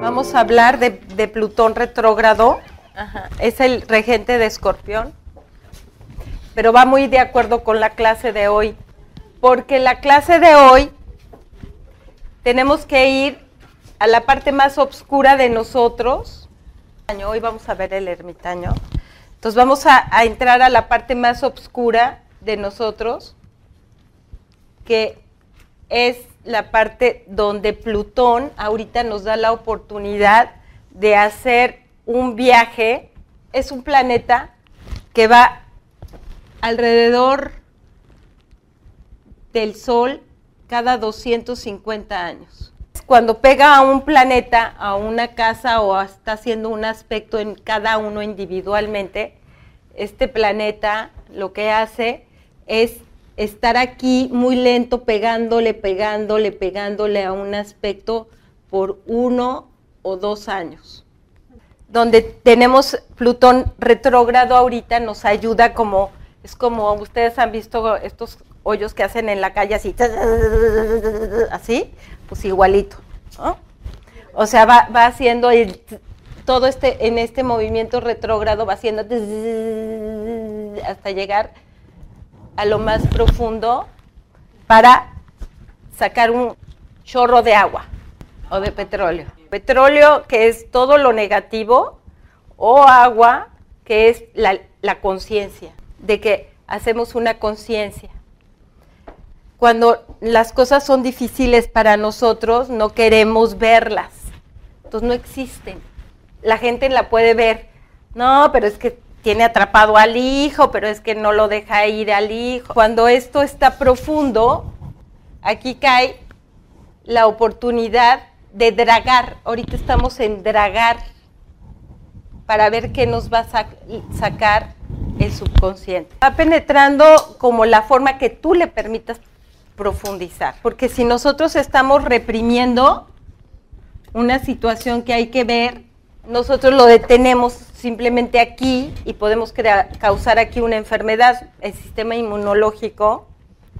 Vamos a hablar de, de Plutón retrógrado. Ajá. Es el regente de Escorpión. Pero va muy de acuerdo con la clase de hoy. Porque la clase de hoy tenemos que ir a la parte más oscura de nosotros. Hoy vamos a ver el ermitaño. Entonces vamos a, a entrar a la parte más oscura de nosotros, que es la parte donde Plutón ahorita nos da la oportunidad de hacer un viaje. Es un planeta que va alrededor del Sol cada 250 años. Cuando pega a un planeta, a una casa o está haciendo un aspecto en cada uno individualmente, este planeta lo que hace es estar aquí muy lento, pegándole, pegándole, pegándole a un aspecto por uno o dos años. Donde tenemos Plutón retrógrado ahorita nos ayuda como, es como ustedes han visto estos hoyos que hacen en la calle así, así, pues igualito. ¿no? O sea, va, va haciendo el, todo este, en este movimiento retrógrado, va haciendo hasta llegar a lo más profundo para sacar un chorro de agua o de petróleo. Petróleo que es todo lo negativo o agua que es la, conciencia, de que hacemos una conciencia. Cuando las cosas son difíciles para nosotros, no queremos verlas. Entonces no existen. La gente la puede ver. No, pero es que tiene atrapado al hijo, pero es que no lo deja ir al hijo. Cuando esto está profundo, aquí cae la oportunidad de dragar. Ahorita estamos en dragar para ver qué nos va a sacar el subconsciente. Va penetrando como la forma que tú le permitas profundizar. Porque si nosotros estamos reprimiendo una situación que hay que ver, nosotros lo detenemos simplemente aquí y podemos crear, causar aquí una enfermedad. El sistema inmunológico,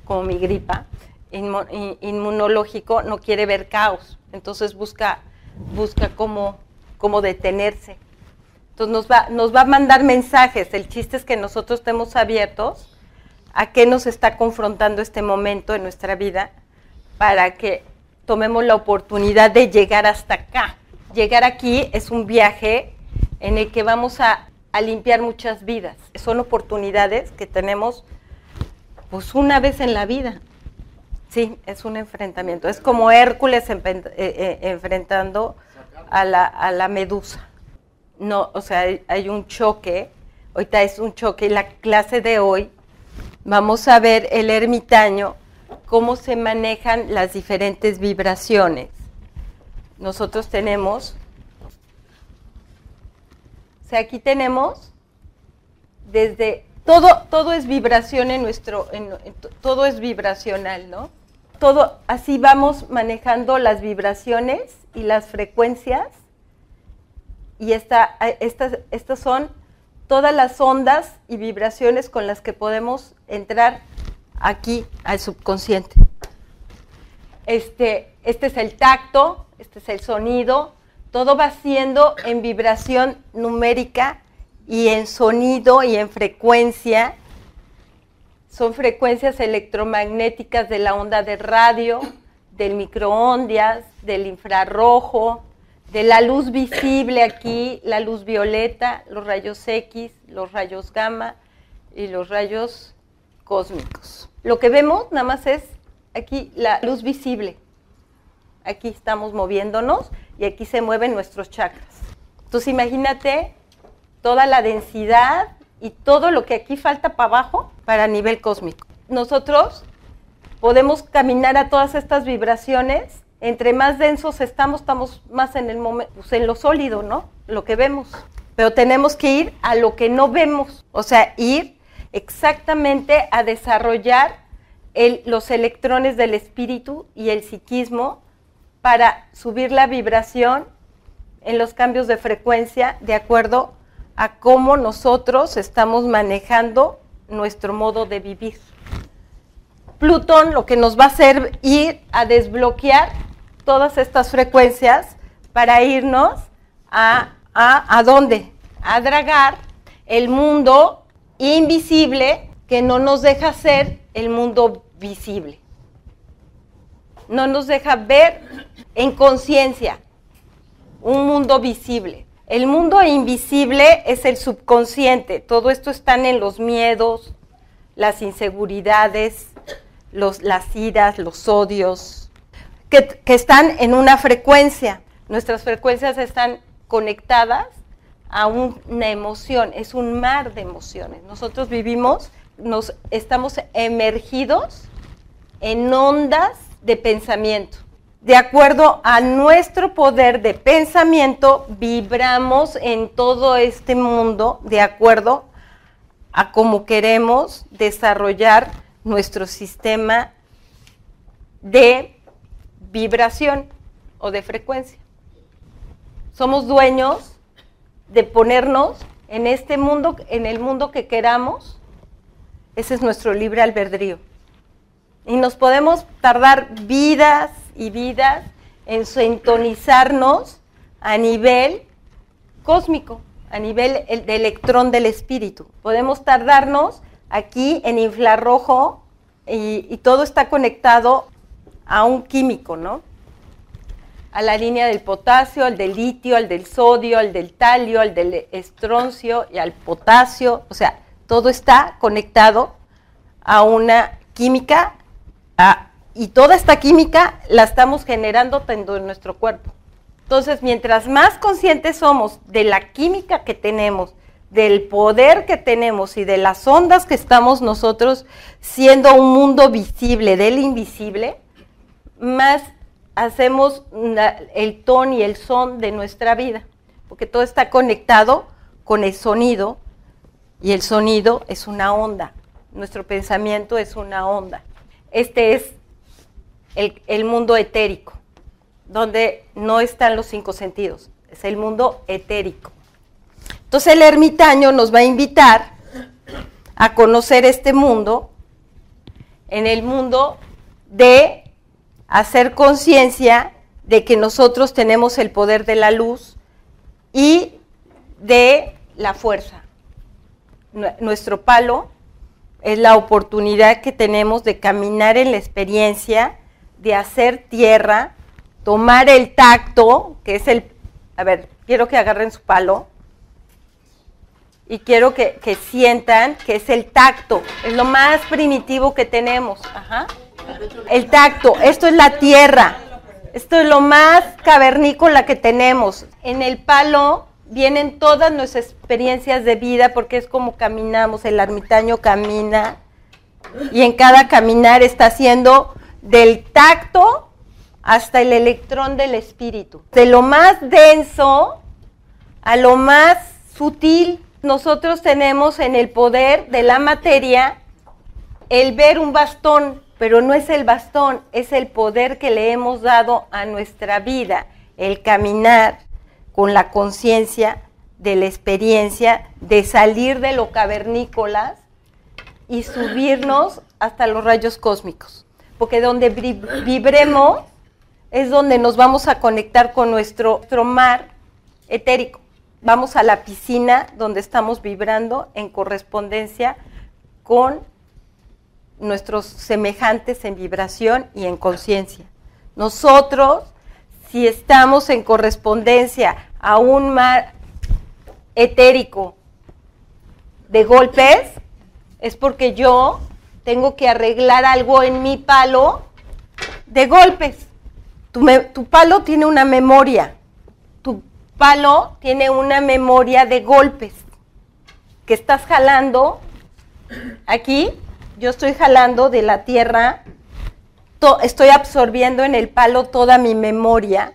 como mi gripa, inmunológico no quiere ver caos, entonces busca, busca cómo, cómo detenerse. Entonces nos va, nos va a mandar mensajes. El chiste es que nosotros estemos abiertos a qué nos está confrontando este momento en nuestra vida para que tomemos la oportunidad de llegar hasta acá llegar aquí es un viaje en el que vamos a, limpiar muchas vidas. Son oportunidades que tenemos pues una vez en la vida. Sí, es un enfrentamiento. Es como Hércules eh, eh, enfrentando a la, a la, medusa. No, o sea, hay, hay un choque. Ahorita es un choque. Y la clase de hoy vamos a ver el ermitaño, cómo se manejan las diferentes vibraciones nosotros tenemos, o sea, aquí tenemos desde, todo, todo es vibración en nuestro, todo es vibracional, ¿no? Todo, así vamos manejando las vibraciones y las frecuencias y esta, estas, estas son todas las ondas y vibraciones con las que podemos entrar aquí al subconsciente. Este, este es el tacto, este es el sonido, todo va siendo en vibración numérica y en sonido y en frecuencia. Son frecuencias electromagnéticas de la onda de radio, del microondas, del infrarrojo, de la luz visible aquí, la luz violeta, los rayos X, los rayos gamma y los rayos cósmicos. Lo que vemos nada más es aquí la luz visible aquí estamos moviéndonos y aquí se mueven nuestros chakras. Entonces imagínate toda la densidad y todo lo que aquí falta para abajo para nivel cósmico. Nosotros podemos caminar a todas estas vibraciones. Entre más densos estamos, estamos más en el pues, lo sólido, ¿no? Lo que vemos. Pero tenemos que ir a lo que no vemos, o sea, ir exactamente a desarrollar los electrones del espíritu y el psiquismo para subir la vibración en los cambios de frecuencia de acuerdo a cómo nosotros estamos manejando nuestro modo de vivir. Plutón lo que nos va a hacer ir a desbloquear todas estas frecuencias para irnos a, a, a dónde? A dragar el mundo invisible que no nos deja ser el mundo visible. No nos deja ver en conciencia un mundo visible. El mundo invisible es el subconsciente. Todo esto está en los miedos, las inseguridades, los, las iras, los odios, que, que están en una frecuencia. Nuestras frecuencias están conectadas a una emoción, es un mar de emociones. Nosotros vivimos, nos estamos emergidos en ondas de pensamiento de acuerdo a nuestro poder de pensamiento, vibramos en todo este mundo de acuerdo a cómo queremos desarrollar nuestro sistema de vibración o de frecuencia. Somos dueños de ponernos en este mundo, en el mundo que queramos. Ese es nuestro libre albedrío. Y nos podemos tardar vidas, y vidas en sintonizarnos a nivel cósmico, a nivel de electrón del espíritu. Podemos tardarnos aquí en infrarrojo y, y todo está conectado a un químico, ¿no? A la línea del potasio, al del litio, al del sodio, al del talio, al del estroncio y al potasio. O sea, todo está conectado a una química, a y toda esta química la estamos generando en nuestro cuerpo. Entonces, mientras más conscientes somos de la química que tenemos, del poder que tenemos y de las ondas que estamos nosotros siendo un mundo visible del invisible, más hacemos el ton y el son de nuestra vida, porque todo está conectado con el sonido y el sonido es una onda, nuestro pensamiento es una onda. Este es el, mundo etérico, donde no están los cinco sentidos, es el mundo etérico. Entonces el ermitaño nos va a invitar a conocer este mundo, en el mundo de hacer conciencia de que nosotros tenemos el poder de la luz y de la fuerza. Nuestro palo es la oportunidad que tenemos de caminar en la experiencia de hacer tierra, tomar el tacto, que es el, a ver, quiero que agarren su palo y quiero que, sientan que es el tacto, es lo más primitivo que tenemos. Ajá. El tacto, esto es la tierra, esto es lo más cavernícola que tenemos. En el palo vienen todas nuestras experiencias de vida porque es como caminamos, el ermitaño camina y en cada caminar está haciendo del tacto hasta el electrón del espíritu. De lo más denso a lo más sutil, nosotros tenemos en el poder de la materia el ver un bastón, pero no es el bastón, es el poder que le hemos dado a nuestra vida, el caminar con la conciencia de la experiencia de salir de lo cavernícolas y subirnos hasta los rayos cósmicos porque donde vibremos es donde nos vamos a conectar con nuestro, mar etérico. Vamos a la piscina donde estamos vibrando en correspondencia con nuestros semejantes en vibración y en conciencia. Nosotros, si estamos en correspondencia a un mar etérico de golpes, es porque yo tengo que arreglar algo en mi palo de golpes. Tu, palo tiene una memoria. Tu palo tiene una memoria de golpes que estás jalando. Aquí yo estoy jalando de la tierra, estoy absorbiendo en el palo toda mi memoria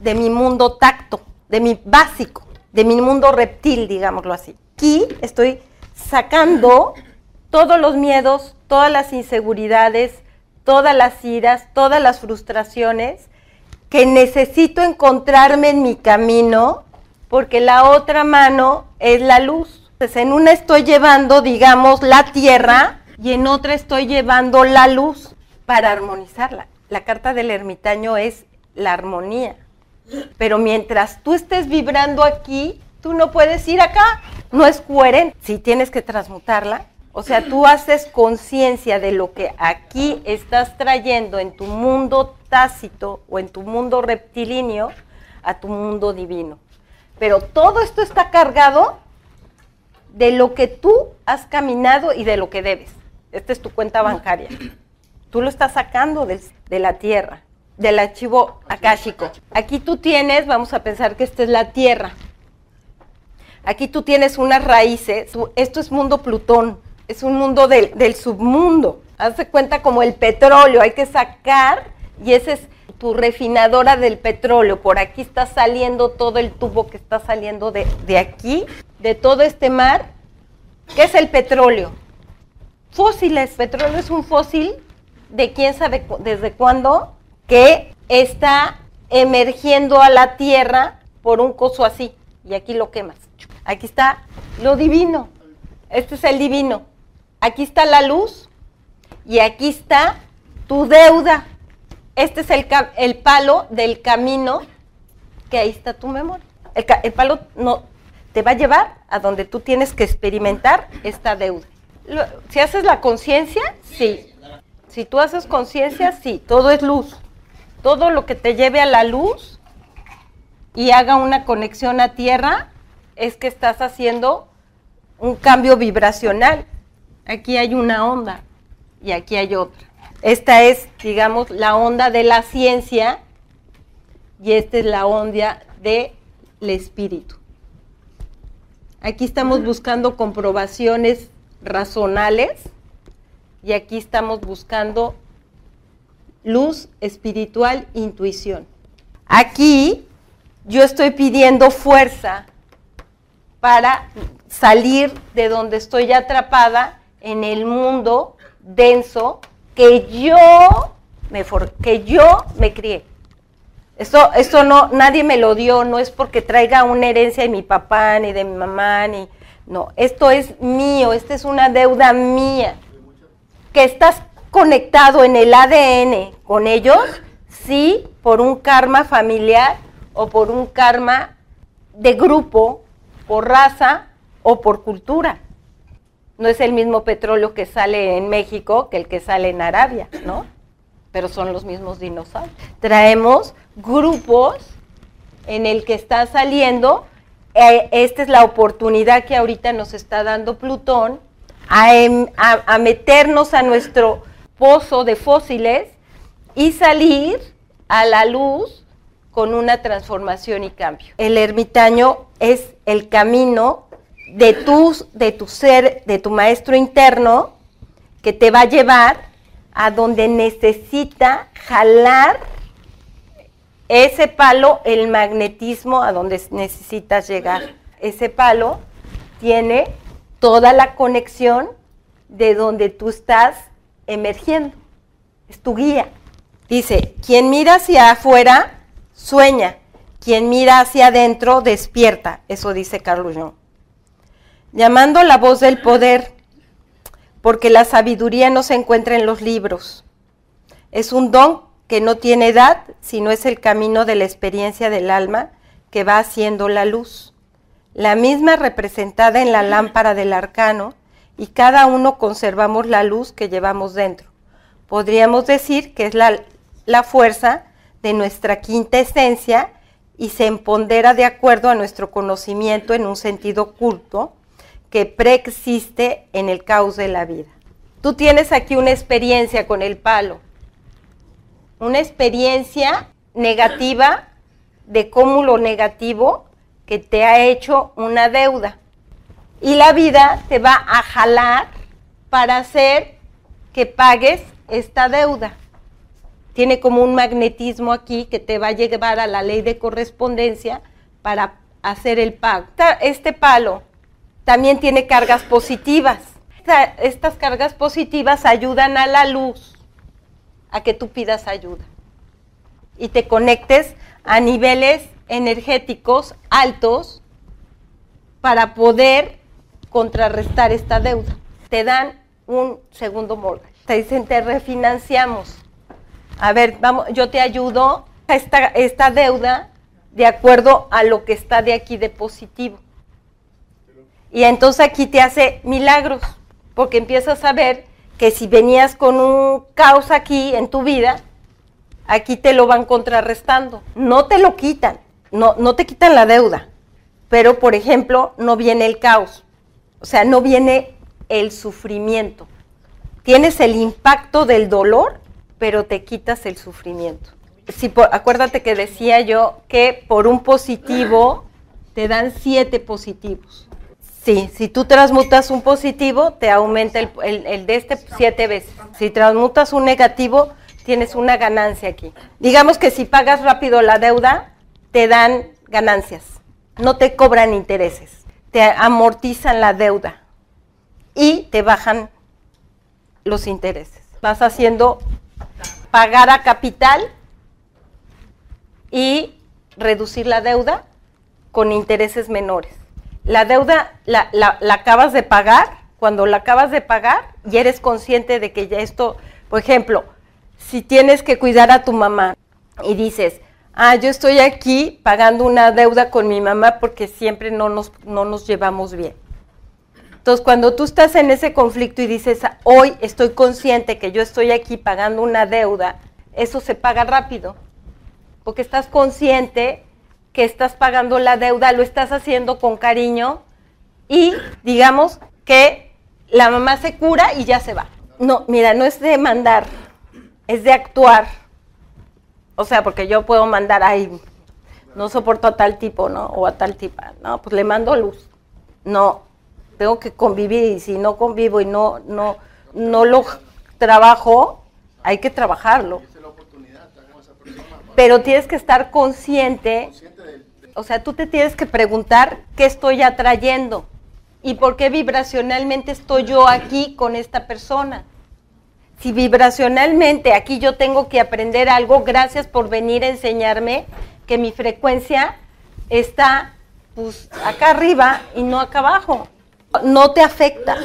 de mi mundo tacto, de mi básico, de mi mundo reptil, digámoslo así. Aquí estoy sacando todos los miedos, todas las inseguridades, todas las iras, todas las frustraciones que necesito encontrarme en mi camino, porque la otra mano es la luz. Entonces, en una estoy llevando, digamos, la tierra y en otra estoy llevando la luz para armonizarla. La carta del ermitaño es la armonía. Pero mientras tú estés vibrando aquí, tú no puedes ir acá. No es coherente. Si tienes que transmutarla, o sea, tú haces conciencia de lo que aquí estás trayendo en tu mundo tácito o en tu mundo reptilíneo a tu mundo divino. Pero todo esto está cargado de lo que tú has caminado y de lo que debes. Esta es tu cuenta bancaria. Tú lo estás sacando de, la tierra, del archivo akáshico. Aquí tú tienes, vamos a pensar que esta es la tierra. Aquí tú tienes unas raíces. Esto es mundo Plutón. Es un mundo del, submundo. Hazte cuenta como el petróleo. Hay que sacar, y esa es tu refinadora del petróleo. Por aquí está saliendo todo el tubo que está saliendo de, de aquí, de todo este mar. ¿Qué es el petróleo? Fósiles. Petróleo es un fósil de quién sabe desde cuándo que está emergiendo a la tierra por un coso así. Y aquí lo quemas. Aquí está lo divino. Este es el divino. Aquí está la luz y aquí está tu deuda. Este es el, el palo del camino que ahí está tu memoria. El, el palo no te va a llevar a donde tú tienes que experimentar esta deuda. Si haces la conciencia, sí. Si tú haces conciencia, sí, todo es luz. Todo lo que te lleve a la luz y haga una conexión a tierra es que estás haciendo un cambio vibracional. Aquí hay una onda y aquí hay otra. Esta es, digamos, la onda de la ciencia y esta es la onda del espíritu. Aquí estamos buscando comprobaciones razonales y aquí estamos buscando luz espiritual, intuición. Aquí yo estoy pidiendo fuerza para salir de donde estoy atrapada en el mundo denso que yo me, que yo me crié. Esto, esto no, nadie me lo dio, no es porque traiga una herencia de mi papá, ni de mi mamá, ni, no, esto es mío, esta es una deuda mía que estás conectado en el ADN con ellos, sí, por un karma familiar o por un karma de grupo, por raza o por cultura. No es el mismo petróleo que sale en México que el que sale en Arabia, ¿no? Pero son los mismos dinosaurios. Traemos grupos en el que está saliendo, eh, esta es la oportunidad que ahorita nos está dando Plutón Em, a, meternos a nuestro pozo de fósiles y salir a la luz con una transformación y cambio. El ermitaño es el camino de tu, de tu ser, de tu maestro interno, que te va a llevar a donde necesita jalar ese palo, el magnetismo a donde necesitas llegar. Ese palo tiene toda la conexión de donde tú estás emergiendo. Es tu guía. Dice, quien mira hacia afuera, sueña. Quien mira hacia adentro, despierta. Eso dice Carlos Jung. Llamando la voz del poder, porque la sabiduría no se encuentra en los libros. Es un don que no tiene edad, sino es el camino de la experiencia del alma que va haciendo la luz la misma representada en la lámpara del arcano, y cada uno conservamos la luz que llevamos dentro. Podríamos decir que es la, fuerza de nuestra quinta esencia y se empodera de acuerdo a nuestro conocimiento en un sentido oculto que preexiste en el caos de la vida. Tú tienes aquí una experiencia con el palo, una experiencia negativa de cómulo negativo que te ha hecho una deuda. Y la vida te va a jalar para hacer que pagues esta deuda. Tiene como un magnetismo aquí que te va a llevar a la ley de correspondencia para hacer el pago. Este palo también tiene cargas positivas. Estas cargas positivas ayudan a la luz a que tú pidas ayuda y te conectes a niveles energéticos altos para poder contrarrestar esta deuda. Te dan un segundo mortgage. Te dicen, te refinanciamos. A ver, vamos, yo te ayudo a esta, esta deuda de acuerdo a lo que está de aquí de positivo. Y entonces aquí te hace milagros, porque empiezas a ver que si venías con un caos aquí en tu vida, aquí te lo van contrarrestando. No te lo quitan, no, no te quitan la deuda, pero por ejemplo no viene el caos, o sea, no viene el sufrimiento. Tienes el impacto del dolor, pero te quitas el sufrimiento. Si acuérdate que decía yo que por un positivo te dan siete positivos. Sí, si tú transmutas un positivo, te aumenta el, de este siete veces. Si transmutas un negativo, tienes una ganancia aquí. Digamos que si pagas rápido la deuda, te dan ganancias, no te cobran intereses, te amortizan la deuda y te bajan los intereses. Vas haciendo pagar a capital y reducir la deuda con intereses menores. La deuda la, acabas de pagar, cuando la acabas de pagar y eres consciente de que ya esto, por ejemplo, si tienes que cuidar a tu mamá y dices, ah, yo estoy aquí pagando una deuda con mi mamá porque siempre no nos, no nos llevamos bien. Entonces, cuando tú estás en ese conflicto y dices, hoy estoy consciente que yo estoy aquí pagando una deuda, eso se paga rápido, porque estás consciente que estás pagando la deuda, lo estás haciendo con cariño y digamos que la mamá se cura y ya se va. No, mira, no es de mandar, es de actuar. O sea, porque yo puedo mandar, ay, no soporto a tal tipo, ¿no? O a tal tipa, no, pues le mando luz. No, tengo que convivir y si no convivo y no, no, no lo trabajo, hay que trabajarlo. Pero tienes que estar consciente, o sea, tú te tienes que preguntar qué estoy atrayendo y por qué vibracionalmente estoy yo aquí con esta persona. Si vibracionalmente aquí yo tengo que aprender algo, gracias por venir a enseñarme que mi frecuencia está pues acá arriba y no acá abajo no te afecta.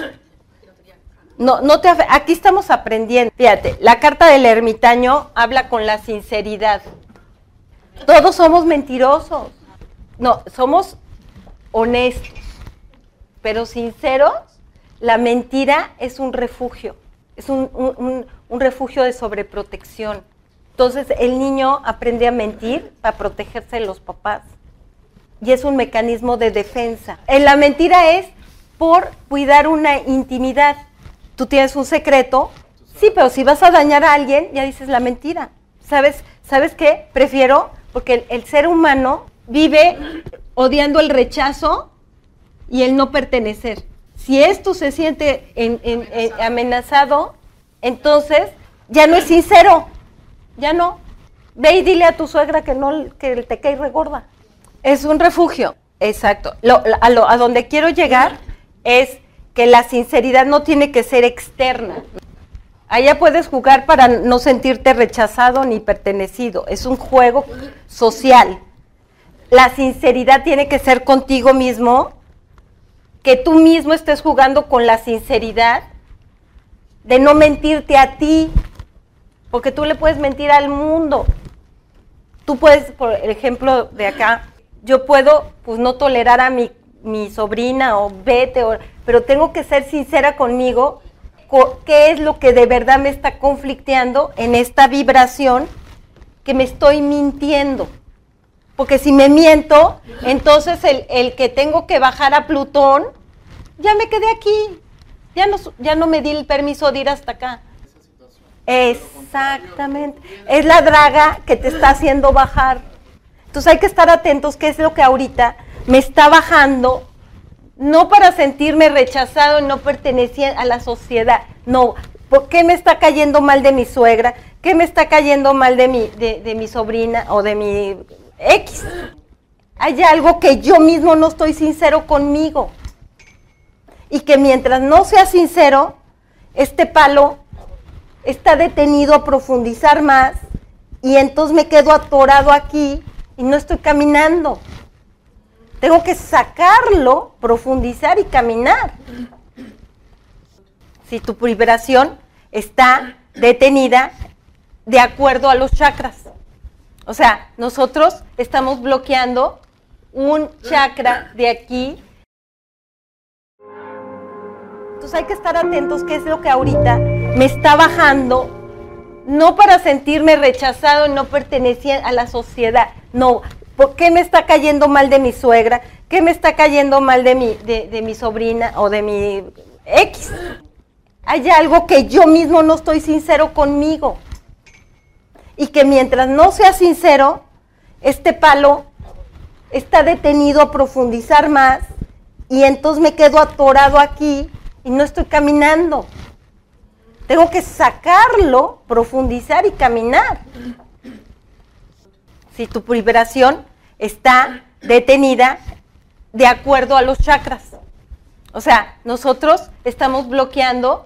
No, no te Aquí estamos aprendiendo. Fíjate, la carta del ermitaño habla con la sinceridad. Todos somos mentirosos. No, somos honestos. Pero sinceros, la mentira es un refugio. Es un, un refugio de sobreprotección. Entonces el niño aprende a mentir para protegerse de los papás. Y es un mecanismo de defensa. En la mentira es por cuidar una intimidad. Tú tienes un secreto, sí, pero si vas a dañar a alguien, ya dices la mentira. ¿Sabes, ¿sabes qué? Prefiero, porque el, ser humano vive odiando el rechazo y el no pertenecer. Si esto se siente amenazado, entonces ya no es sincero, ya no. Ve y dile a tu suegra que no que te cae regorda. Es un refugio, exacto. a, a donde quiero llegar es que la sinceridad no tiene que ser externa. Allá puedes jugar para no sentirte rechazado ni pertenecido. Es un juego social. La sinceridad tiene que ser contigo mismo, que tú mismo estés jugando con la sinceridad de no mentirte a ti, porque tú le puedes mentir al mundo. Tú puedes, por ejemplo de acá, yo puedo pues no tolerar a mi mi sobrina o vete, pero tengo que ser sincera conmigo, qué es lo que de verdad me está conflicteando en esta vibración que me estoy mintiendo. Porque si me miento, entonces el, el que tengo que bajar a Plutón, ya me quedé aquí, ya no, ya no me di el permiso de ir hasta acá. Exactamente. Es la draga que te está haciendo bajar. Entonces hay que estar atentos qué es lo que ahorita me está bajando, no para sentirme rechazado y no pertenecía a la sociedad, no, ¿por qué me está cayendo mal de mi suegra? ¿Qué me está cayendo mal de mi, de, mi sobrina o de mi ex? Hay algo que yo mismo no estoy sincero conmigo. Y que mientras no sea sincero, este palo está detenido a profundizar más y entonces me quedo atorado aquí y no estoy caminando. Tengo que sacarlo, profundizar y caminar. si tu vibración está detenida de acuerdo a los chakras. O sea, nosotros estamos bloqueando un chakra de aquí. Entonces hay que estar atentos qué es lo que ahorita me está bajando, no para sentirme rechazado no pertenecía a la sociedad, no, ¿por qué me está cayendo mal de mi suegra? ¿Qué me está cayendo mal de mi, de, mi sobrina o de mi X? Hay algo que yo mismo no estoy sincero conmigo. Y que mientras no sea sincero, este palo está detenido a profundizar más y entonces me quedo atorado aquí y no estoy caminando. Tengo que sacarlo, profundizar y caminar. Si tu vibración está detenida de acuerdo a los chakras. O sea, nosotros estamos bloqueando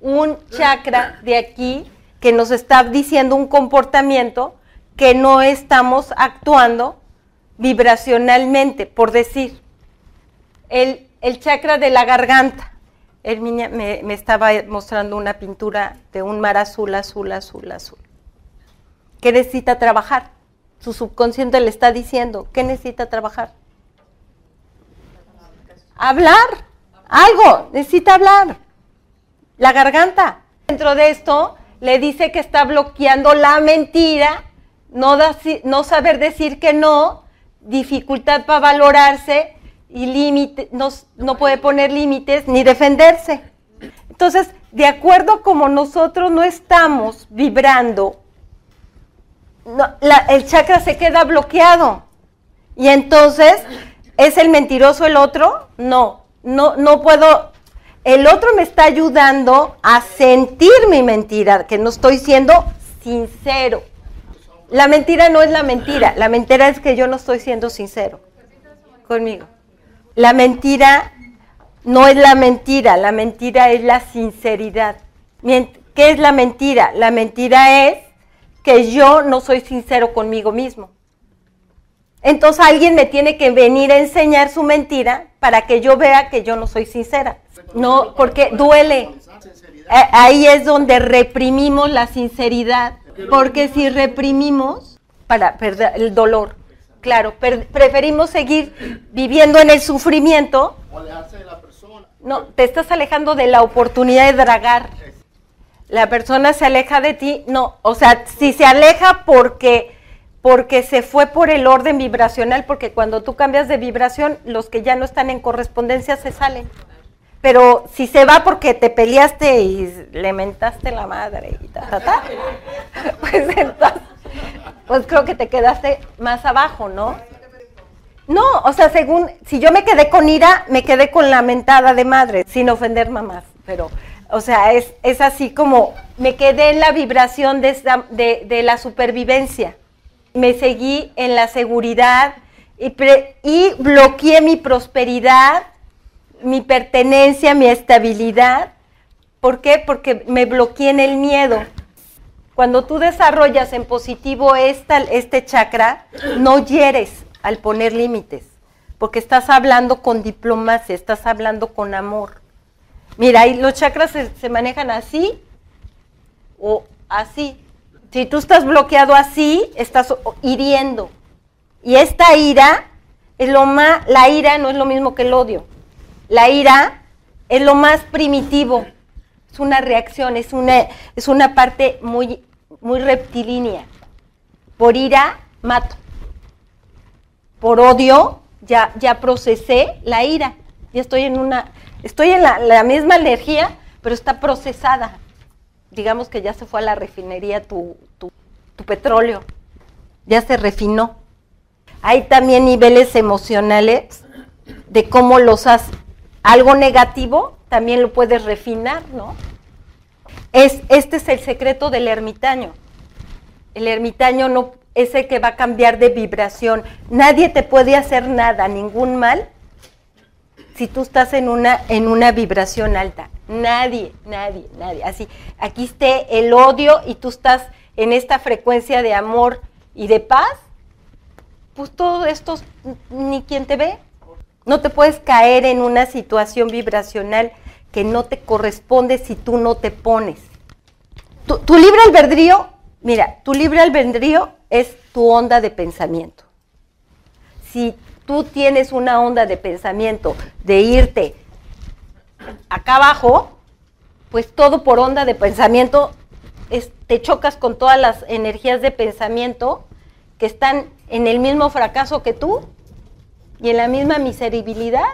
un chakra de aquí que nos está diciendo un comportamiento que no estamos actuando vibracionalmente, por decir. El, chakra de la garganta. Herminia me, me estaba mostrando una pintura de un mar azul, azul, azul, azul. ¿Qué necesita trabajar? Su subconsciente le está diciendo, ¿qué necesita trabajar? Hablar, algo, necesita hablar. La garganta. Dentro de esto le dice que está bloqueando la mentira, no, saber decir que no, dificultad para valorarse y límite, no, no puede poner límites ni defenderse. Entonces, de acuerdo como nosotros no estamos vibrando, el chakra se queda bloqueado. Y entonces, ¿es el mentiroso el otro? No, no, no puedo. El otro me está ayudando a sentir mi mentira, que no estoy siendo sincero. La mentira no es la mentira, la mentira es que yo no estoy siendo sincero conmigo. La mentira no es la mentira, la mentira es la sinceridad. ¿Qué es la mentira? La mentira es que yo no soy sincero conmigo mismo. Entonces alguien me tiene que venir a enseñar su mentira para que yo vea que yo no soy sincera. No, porque duele. Ahí es donde reprimimos la sinceridad porque si reprimimos, para perder el dolor, claro, preferimos seguir viviendo en el sufrimiento. No, te estás alejando de la oportunidad de dragar. La persona se aleja de ti, no, o sea, si se aleja porque porque se fue por el orden vibracional, porque cuando tú cambias de vibración, los que ya no están en correspondencia se salen. Pero si se va porque te peleaste y le mentaste la madre y ta, ta, pues entonces, pues creo que te quedaste más abajo, ¿no? No, o sea, según, si yo me quedé con ira, me quedé con la mentada de madre, sin ofender mamás, pero, o sea, es, es así como, me quedé en la vibración de, de, de la supervivencia, me seguí en la seguridad y, y bloqueé mi prosperidad mi pertenencia, mi estabilidad. ¿Por qué? Porque me bloqueé en el miedo. Cuando tú desarrollas en positivo esta, este chakra, no hieres al poner límites, porque estás hablando con diplomacia, estás hablando con amor. Mira, ahí los chakras se manejan así o así. Si tú estás bloqueado así, estás hiriendo. Y esta ira es lo la ira no es lo mismo que el odio. La ira es lo más primitivo, es una reacción, es una, es una parte muy, muy reptilínea. Por ira, mato. Por odio, ya, ya procesé la ira. Ya estoy en una, estoy en la, misma energía, pero está procesada. Digamos que ya se fue a la refinería tu, tu, petróleo, ya se refinó. Hay también niveles emocionales de cómo los has algo negativo también lo puedes refinar, ¿no? Es, este es el secreto del ermitaño. El ermitaño no es el que va a cambiar de vibración. Nadie te puede hacer nada, ningún mal, si tú estás en una, en una vibración alta. Nadie, nadie, nadie. Así, aquí esté el odio y tú estás en esta frecuencia de amor y de paz, pues todo esto ni quien te ve. No te puedes caer en una situación vibracional que no te corresponde si tú no te pones. Tu, tu libre albedrío, mira, tu libre albedrío es tu onda de pensamiento. Si tú tienes una onda de pensamiento de irte acá abajo, pues todo por onda de pensamiento te chocas con todas las energías de pensamiento que están en el mismo fracaso que tú y en la misma miseribilidad.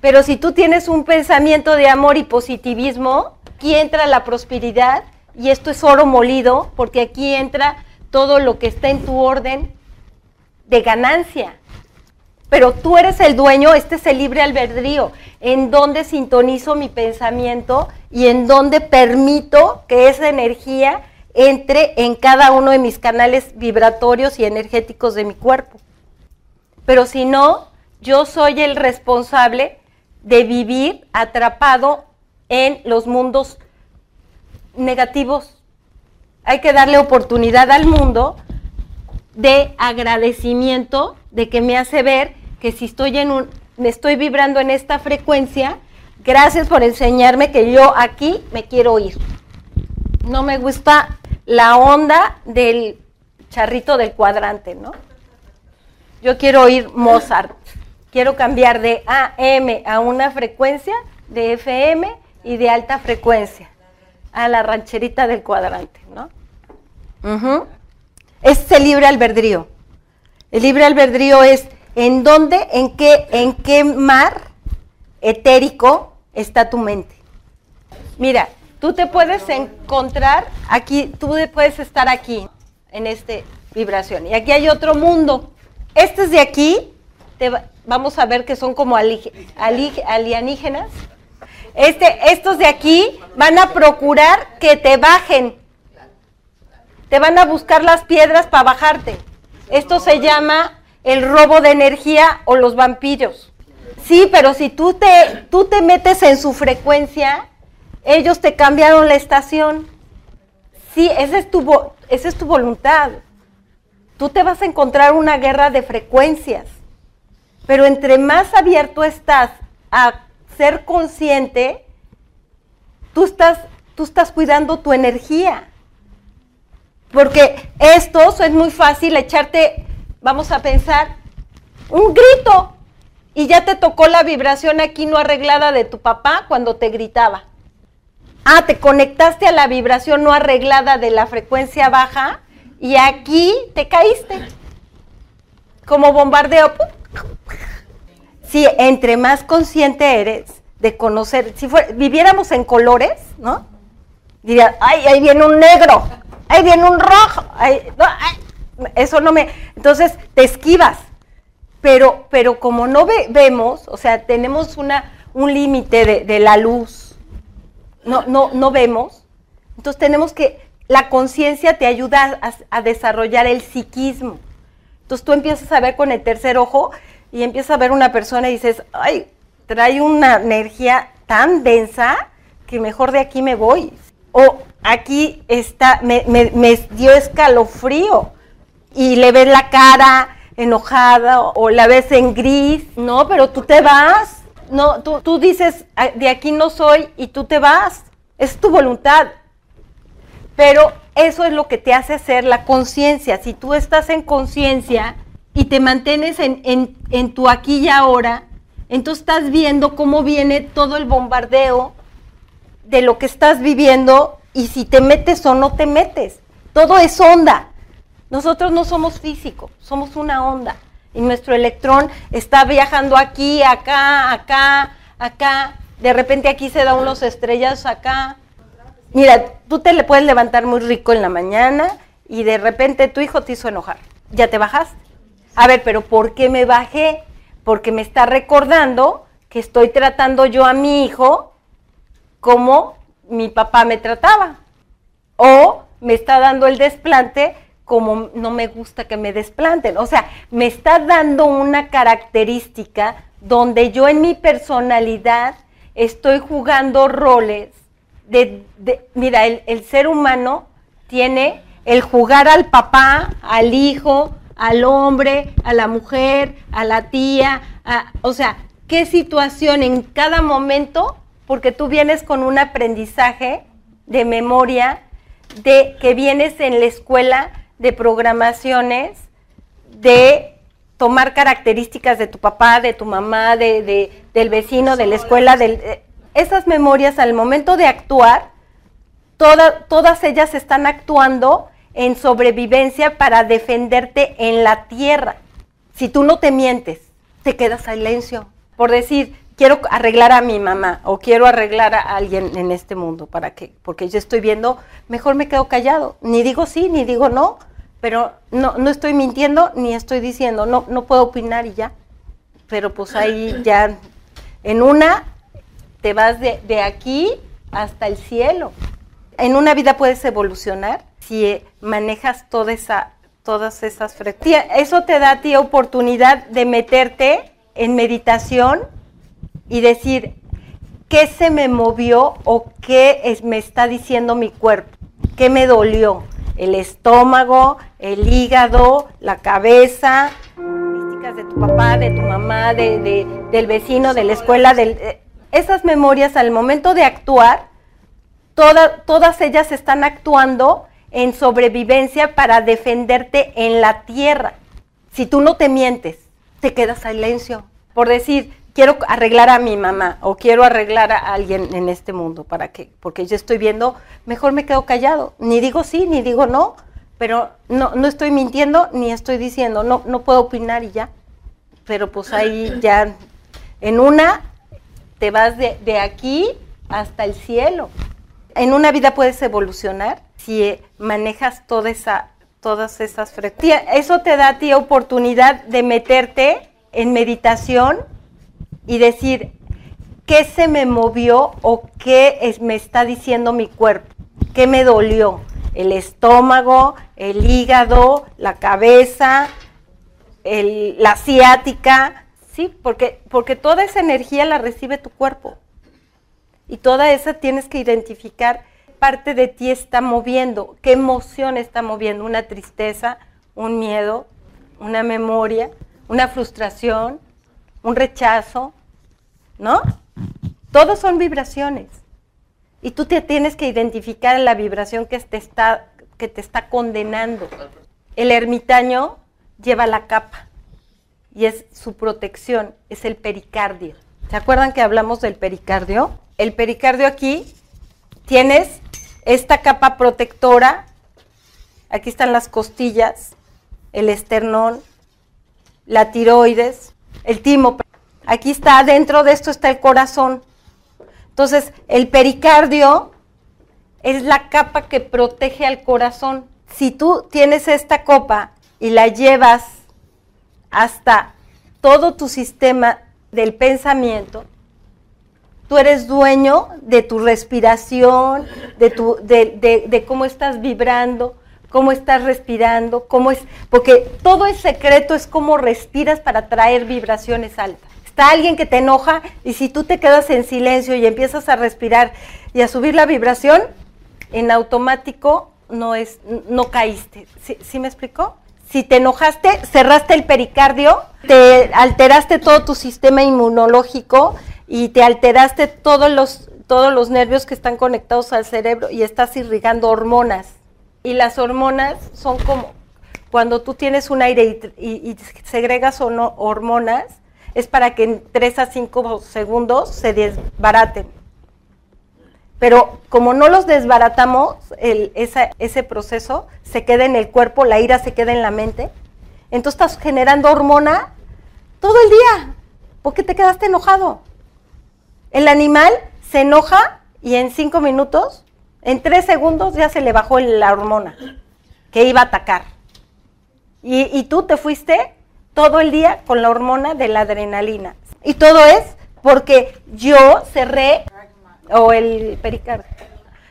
Pero si tú tienes un pensamiento de amor y positivismo, aquí entra la prosperidad y esto es oro molido porque aquí entra todo lo que está en tu orden de ganancia. Pero tú eres el dueño, este es el libre albedrío, en donde sintonizo mi pensamiento y en donde permito que esa energía entre en cada uno de mis canales vibratorios y energéticos de mi cuerpo. Pero si no, yo soy el responsable de vivir atrapado en los mundos negativos. Hay que darle oportunidad al mundo de agradecimiento, de que me hace ver que si estoy en un, me estoy vibrando en esta frecuencia, gracias por enseñarme que yo aquí me quiero ir. No me gusta la onda del charrito del cuadrante, ¿no? Yo quiero oír Mozart. Quiero cambiar de AM a una frecuencia de FM y de alta frecuencia a la rancherita del cuadrante, ¿no? Es el libre albedrío. El libre albedrío es en dónde, en qué, en qué mar etérico está tu mente. Mira, tú te puedes encontrar aquí, tú puedes estar aquí, en esta vibración. Y aquí hay otro mundo. Este es de aquí, vamos a ver que son como alienígenas. Este, estos de aquí van a procurar que te bajen. Te van a buscar las piedras para bajarte. Esto se llama el robo de energía o los vampiros. Sí, pero si tú te, tú te metes en su frecuencia, ellos te cambiaron la estación. Sí, esa es tu, esa es tu voluntad. Tú te vas a encontrar una guerra de frecuencias. Pero entre más abierto estás a ser consciente, tú estás, tú estás cuidando tu energía. Porque esto es muy fácil echarte, vamos a pensar, un grito y ya te tocó la vibración aquí no arreglada de tu papá cuando te gritaba. Ah, te conectaste a la vibración no arreglada de la frecuencia baja y aquí te caíste. Como bombardeo. Sí, entre más consciente eres de conocer, si viviéramos en colores, ¿no? Diría, ay, ahí viene un negro, ahí viene un rojo, eso no me... Entonces te esquivas pero, pero como no vemos, o sea, tenemos una, un límite de, la luz, no, no, no vemos, entonces tenemos que, la conciencia te ayuda a, desarrollar el psiquismo. Entonces tú empiezas a ver con el tercer ojo y empiezas a ver una persona y dices, ay, trae una energía tan densa que mejor de aquí me voy. O aquí está, me, me, me dio escalofrío y le ves la cara, enojada o la ves en gris. No, pero tú te vas. No, tú, tú dices, ah, de aquí no soy y tú te vas. Es tu voluntad. Pero eso es lo que te hace ser la conciencia. Si tú estás en conciencia y te mantienes en, en, en tu aquí y ahora, entonces estás viendo cómo viene todo el bombardeo de lo que estás viviendo y si te metes o no te metes. Todo es onda. Nosotros no somos físicos, somos una onda. Y nuestro electrón está viajando aquí, acá, acá, acá. De repente aquí se da unos estrellas acá. Mira, tú te le puedes levantar muy rico en la mañana y de repente tu hijo te hizo enojar. ¿Ya te bajaste? A ver, pero ¿por qué me bajé? Porque me está recordando que estoy tratando yo a mi hijo como mi papá me trataba. O me está dando el desplante como no me gusta que me desplanten. O sea, me está dando una característica donde yo en mi personalidad estoy jugando roles de, mira, el, el, ser humano tiene el jugar al papá, al hijo, al hombre, a la mujer, a la tía, o sea, qué situación en cada momento porque tú vienes con un aprendizaje de memoria de que vienes en la escuela de programaciones de tomar características de tu papá, de tu mamá, de, del vecino, de la escuela, de, esas memorias al momento de actuar, todas ellas están actuando en sobrevivencia para defenderte en la tierra. Si tú no te mientes, te quedas silencio. Por decir, quiero arreglar a mi mamá o quiero arreglar a alguien en este mundo, ¿para qué? Porque yo estoy viendo, mejor me quedo callado. Ni digo sí, ni digo no, pero no, no estoy mintiendo ni estoy diciendo, no, no puedo opinar y ya. Pero pues ahí ya, en una, te vas de, de aquí hasta el cielo. En una vida puedes evolucionar si manejas toda esa, todas esas frecuencias. Eso te da a ti oportunidad de meterte en meditación y decir, ¿qué se me movió o qué me está diciendo mi cuerpo? ¿Qué me dolió? El estómago, el hígado, la cabeza, de tu papá, de tu mamá, de, del vecino, de la escuela, eh, esas memorias al momento de actuar, todas ellas están actuando en sobrevivencia para defenderte en la tierra. Si tú no te mientes, te quedas silencio. Por decir, quiero arreglar a mi mamá o quiero arreglar a alguien en este mundo, ¿para qué? Porque yo estoy viendo, mejor me quedo callado, ni digo sí, ni digo no, pero no, no estoy mintiendo ni estoy diciendo, no, no puedo opinar y ya. Pero pues ahí ya, en una, te vas de, de aquí hasta el cielo. En una vida puedes evolucionar si manejas toda esa, todas esas frecuencias. Eso te da a ti oportunidad de meterte en meditación y decir, ¿qué se me movió o qué me está diciendo mi cuerpo? ¿Qué me dolió? El estómago, el hígado, la cabeza, la ciática, ¿sí? Porque, porque toda esa energía la recibe tu cuerpo. Y toda esa tienes que identificar parte de ti está moviendo, qué emoción está moviendo, una tristeza, un miedo, una memoria, una frustración, un rechazo, ¿no? Todos son vibraciones. Y tú te tienes que identificar en la vibración que te está, que te está condenando. El ermitaño lleva la capa y es su protección, es el pericardio. ¿Se acuerdan que hablamos del pericardio? El pericardio aquí tienes esta capa protectora, aquí están las costillas, el esternón, la tiroides, el timo Aquí está, dentro de esto está el corazón. Entonces, el pericardio es la capa que protege al corazón. Si tú tienes esta copa y la llevas hasta todo tu sistema del pensamiento, tú eres dueño de tu respiración, de, de, cómo estás vibrando, cómo estás respirando, cómo es, porque todo el secreto es cómo respiras para traer vibraciones altas está alguien que te enoja y si tú te quedas en silencio y empiezas a respirar y a subir la vibración, en automático no es, no caíste. ¿Sí, me explicó? Si te enojaste, cerraste el pericardio, te alteraste todo tu sistema inmunológico y te alteraste todos los, todos los nervios que están conectados al cerebro y estás irrigando hormonas. Y las hormonas son como cuando tú tienes un aire y, y segregas hormonas, es para que en 3 a 5 segundos se desbaraten. Pero como no los desbaratamos, ese proceso se queda en el cuerpo, la ira se queda en la mente. Entonces estás generando hormona todo el día, porque te quedaste enojado. El animal se enoja y en 5 minutos, en 3 segundos ya se le bajó la hormona que iba a atacar. Y, y tú te fuiste todo el día con la hormona de la adrenalina. Y todo es porque yo cerré, o el pericardio.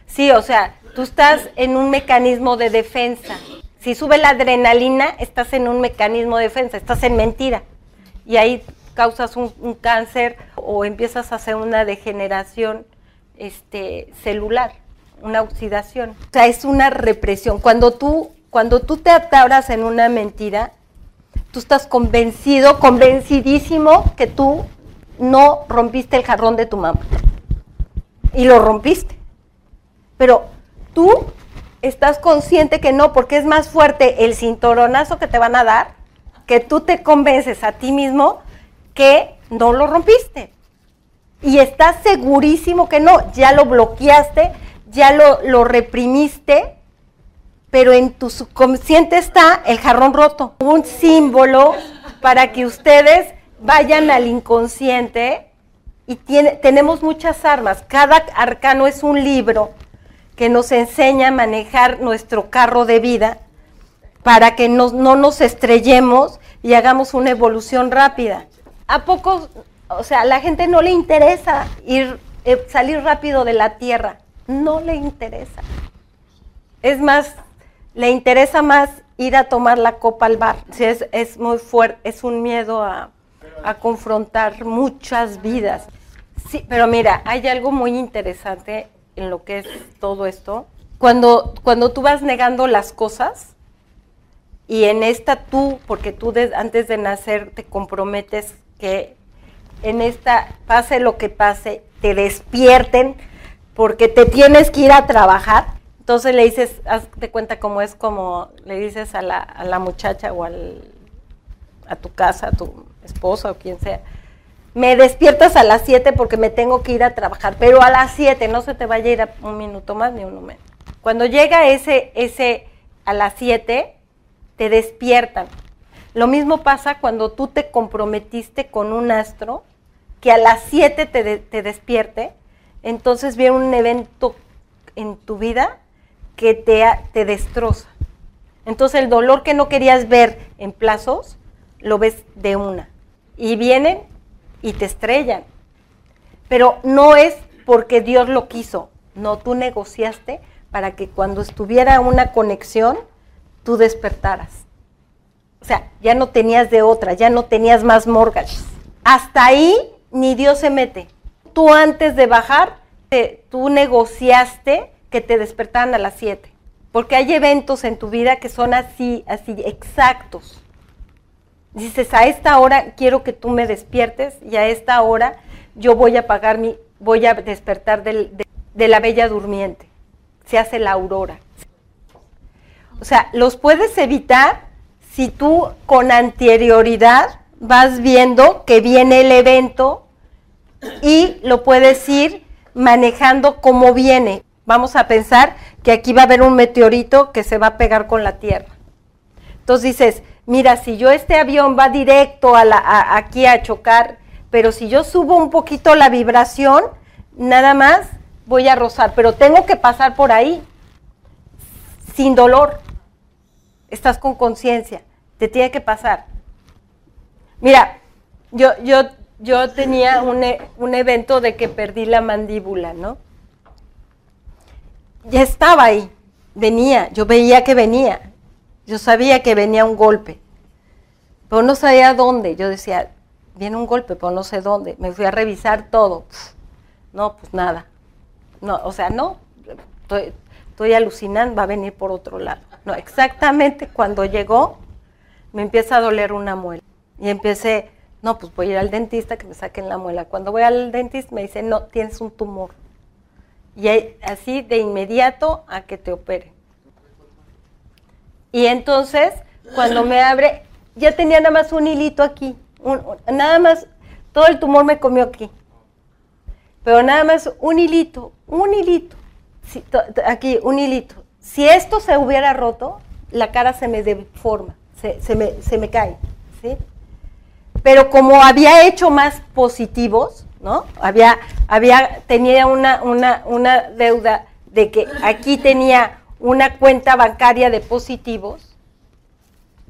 Sí, o sea, tú estás en un mecanismo de defensa. Si sube la adrenalina, estás en un mecanismo de defensa, estás en mentira. Y ahí causas un, cáncer o empiezas a hacer una degeneración este, celular, una oxidación. O sea, es una represión. Cuando tú, cuando tú te atoras en una mentira, tú estás convencido, convencidísimo que tú no rompiste el jarrón de tu mamá. y lo rompiste. Pero tú estás consciente que no, porque es más fuerte el cinturonazo que te van a dar, que tú te convences a ti mismo que no lo rompiste. Y estás segurísimo que no, ya lo bloqueaste, ya lo, lo reprimiste, pero en tu subconsciente está el jarrón roto, un símbolo para que ustedes vayan al inconsciente y tiene, tenemos muchas armas. Cada arcano es un libro que nos enseña a manejar nuestro carro de vida para que no nos estrellemos y hagamos una evolución rápida. ¿A poco, o sea, a la gente no le interesa ir, eh, salir rápido de la tierra? No le interesa. Es más, le interesa más ir a tomar la copa al bar. es, es muy fuerte, es un miedo a, a confrontar muchas vidas. Sí, pero mira, hay algo muy interesante en lo que es todo esto. Cuando, cuando tú vas negando las cosas y en esta tú, porque tú antes de nacer te comprometes que en esta, pase lo que pase, te despierten porque te tienes que ir a trabajar. Entonces le dices, hazte cuenta cómo es como le dices a la, a la muchacha o al, a tu casa, a tu esposa o quien sea, me despiertas a las 7 porque me tengo que ir a trabajar, pero a las 7 no se te vaya a ir un minuto más ni uno menos. Cuando llega ese, ese a las 7, te despiertan. Lo mismo pasa cuando tú te comprometiste con un astro que a las 7 te, te despierte, entonces viene un evento en tu vida que te, te destroza. Entonces el dolor que no querías ver en plazos, lo ves de una. Y vienen y te estrellan. Pero no es porque Dios lo quiso, no, tú negociaste para que cuando estuviera una conexión, tú despertaras. O sea, ya no tenías de otra, ya no tenías más mortgages. Hasta ahí ni Dios se mete. Tú antes de bajar, tú negociaste que te despertaran a las 7. Porque hay eventos en tu vida que son así, así exactos dices, a esta hora quiero que tú me despiertes y a esta hora yo voy a pagar mi, voy a despertar de, de la bella durmiente. Se hace la aurora. O sea, los puedes evitar si tú con anterioridad vas viendo que viene el evento y lo puedes ir manejando como viene. Vamos a pensar que aquí va a haber un meteorito que se va a pegar con la Tierra. Entonces dices, mira, si yo este avión va directo a aquí a chocar, pero si yo subo un poquito la vibración, nada más voy a rozar, pero tengo que pasar por ahí sin dolor. Estás con conciencia, te tiene que pasar. Mira, yo, yo, yo tenía un, e, un evento de que perdí la mandíbula, ¿no? Ya estaba ahí, venía, yo veía que venía, yo sabía que venía un golpe, pero no sabía dónde. Yo decía, viene un golpe, pero no sé dónde. Me fui a revisar todo. No, pues nada. No, o sea, no, estoy, alucinando, va a venir por otro lado. No, exactamente cuando llegó, me empieza a doler una muela. Y empecé, no, pues voy a ir al dentista que me saquen la muela. Cuando voy al dentista me dice, no, tienes un tumor. Y así de inmediato a que te opere. Y entonces, cuando me abre, ya tenía nada más un hilito aquí. nada más, todo el tumor me comió aquí. Pero nada más un hilito, un hilito. aquí, un hilito. Si esto se hubiera roto, la cara se me deforma, se, me, se me cae. ¿sí? Pero como había hecho más positivos, ¿no? Había, había, tenía una, una, una deuda de que aquí tenía una cuenta bancaria de positivos.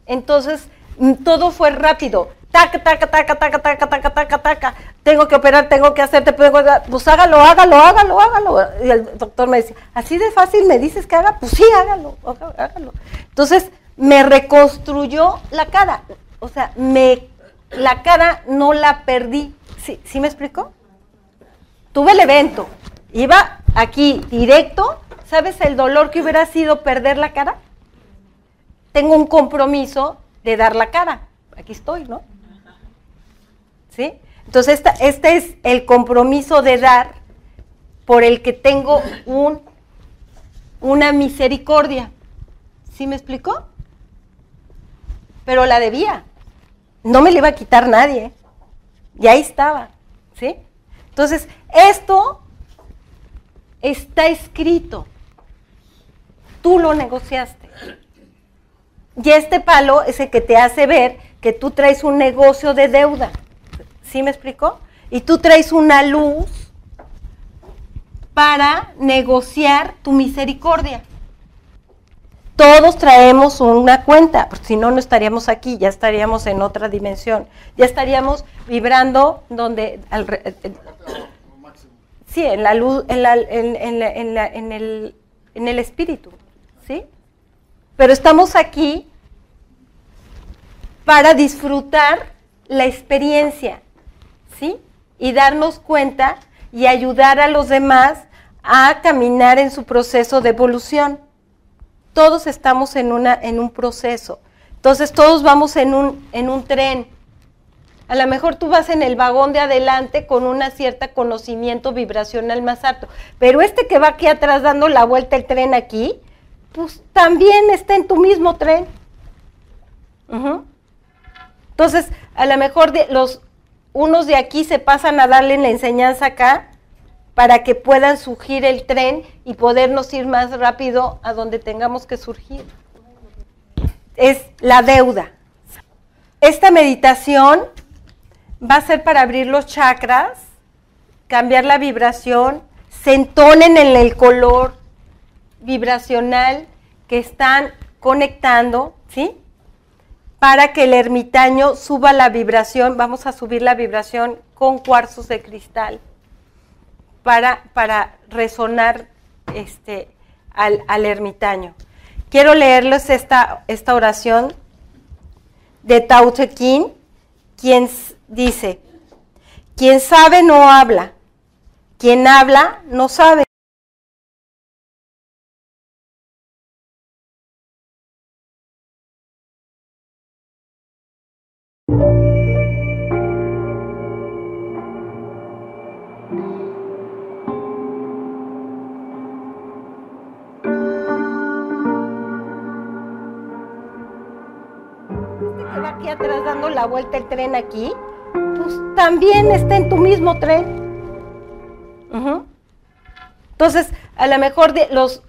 Entonces, mm, todo fue rápido. Taca, taca, taca, taca, taca, taca, taca, taca. Tengo que operar, tengo que hacer, pues hágalo, hágalo, hágalo, hágalo. Y el doctor me decía, así de fácil me dices que haga, pues sí, hágalo, hágalo. Entonces, me reconstruyó la cara. O sea, me, la cara no la perdí. ¿Sí, ¿sí me explico? Tuve el evento. Iba aquí directo ¿Sabes el dolor que hubiera sido perder la cara? Tengo un compromiso de dar la cara. Aquí estoy, ¿no? ¿Sí? Entonces, este es el compromiso de dar por el que tengo un, una misericordia. ¿Sí me explicó? Pero la debía. No me le iba a quitar nadie. Y ahí estaba. ¿Sí? Entonces, esto está escrito. Tú lo negociaste. Y este palo es el que te hace ver que tú traes un negocio de deuda. ¿Sí me explicó? Y tú traes una luz para negociar tu misericordia. Todos traemos una cuenta, porque si no, no estaríamos aquí, ya estaríamos en otra dimensión, ya estaríamos vibrando donde... sí, en la luz, en, en, el, en el espíritu, ¿sí? Pero estamos aquí para disfrutar la experiencia, ¿sí? Y darnos cuenta y ayudar a los demás a caminar en su proceso de evolución. Todos estamos en, una, en un proceso. Entonces todos vamos en un, en un tren. A lo mejor tú vas en el vagón de adelante con una cierta conocimiento vibracional más alto, pero este que va aquí atrás dando la vuelta el tren aquí, pues también está en tu mismo tren. Entonces, a lo mejor los unos de aquí se pasan a darle la enseñanza acá para que puedan surgir el tren y podernos ir más rápido a donde tengamos que surgir. Es la deuda. Esta meditación va a ser para abrir los chakras, cambiar la vibración, se entonen en el color vibracional que están conectando, ¿sí? Para que el ermitaño suba la vibración, vamos a subir la vibración con cuarzos de cristal para, resonar este, al, ermitaño. Quiero leerles esta, esta oración de Tao Te quien dice, quien sabe no habla, quien habla no sabe. La vuelta el tren aquí, pues también está en tu mismo tren. Entonces, a lo mejor los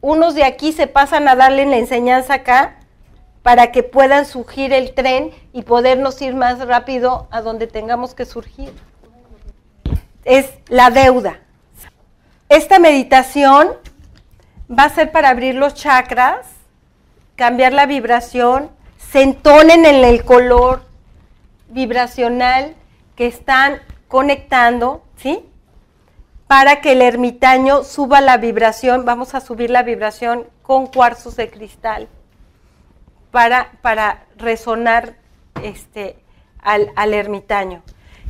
unos de aquí se pasan a darle la enseñanza acá para que puedan surgir el tren y podernos ir más rápido a donde tengamos que surgir. Es la deuda. Esta meditación va a ser para abrir los chakras, cambiar la vibración, se entonen en el color, vibracional que están conectando, ¿sí? Para que el ermitaño suba la vibración, vamos a subir la vibración con cuarzos de cristal para, para resonar este, al, al, ermitaño.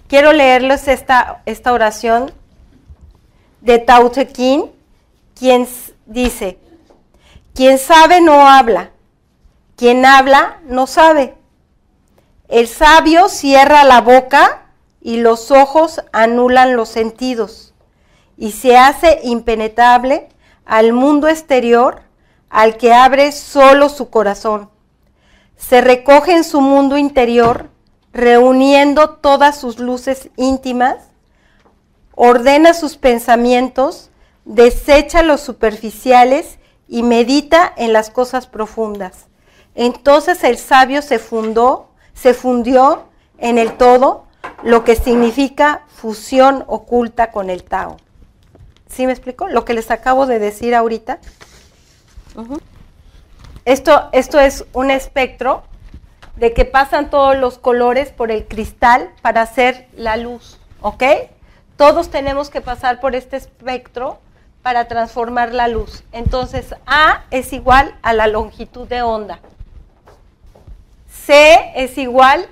Quiero leerles esta, esta oración de Tao Te Ching, quien dice, quien sabe no habla, quien habla no sabe. El sabio cierra la boca y los ojos anulan los sentidos y se hace impenetrable al mundo exterior al que abre solo su corazón. Se recoge en su mundo interior, reuniendo todas sus luces íntimas, ordena sus pensamientos, desecha los superficiales y medita en las cosas profundas. Entonces el sabio se fundó se fundió en el todo, lo que significa fusión oculta con el Tao. ¿Sí me explico? Lo que les acabo de decir ahorita. esto, esto es un espectro de que pasan todos los colores por el cristal para hacer la luz, ¿ok? Todos tenemos que pasar por este espectro para transformar la luz. Entonces, A es igual a la longitud de onda. C es igual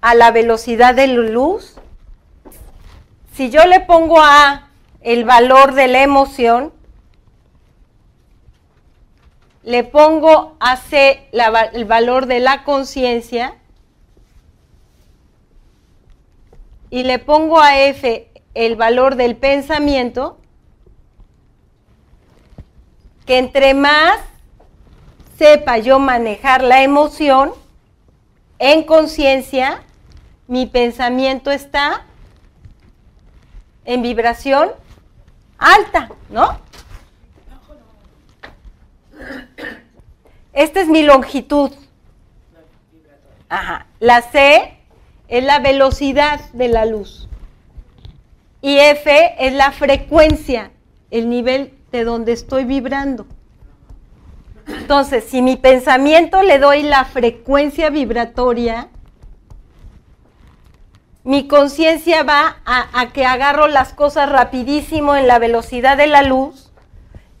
a la velocidad de la luz. Si yo le pongo a el valor de la emoción, le pongo a C el valor de la conciencia y le pongo a F el valor del pensamiento, que entre más sepa yo manejar la emoción en conciencia, mi pensamiento está en vibración alta, ¿no? Esta es mi longitud. Ajá. La C es la velocidad de la luz. Y F es la frecuencia, el nivel de donde estoy vibrando. Entonces, si mi pensamiento le doy la frecuencia vibratoria, mi conciencia va a, que agarro las cosas rapidísimo en la velocidad de la luz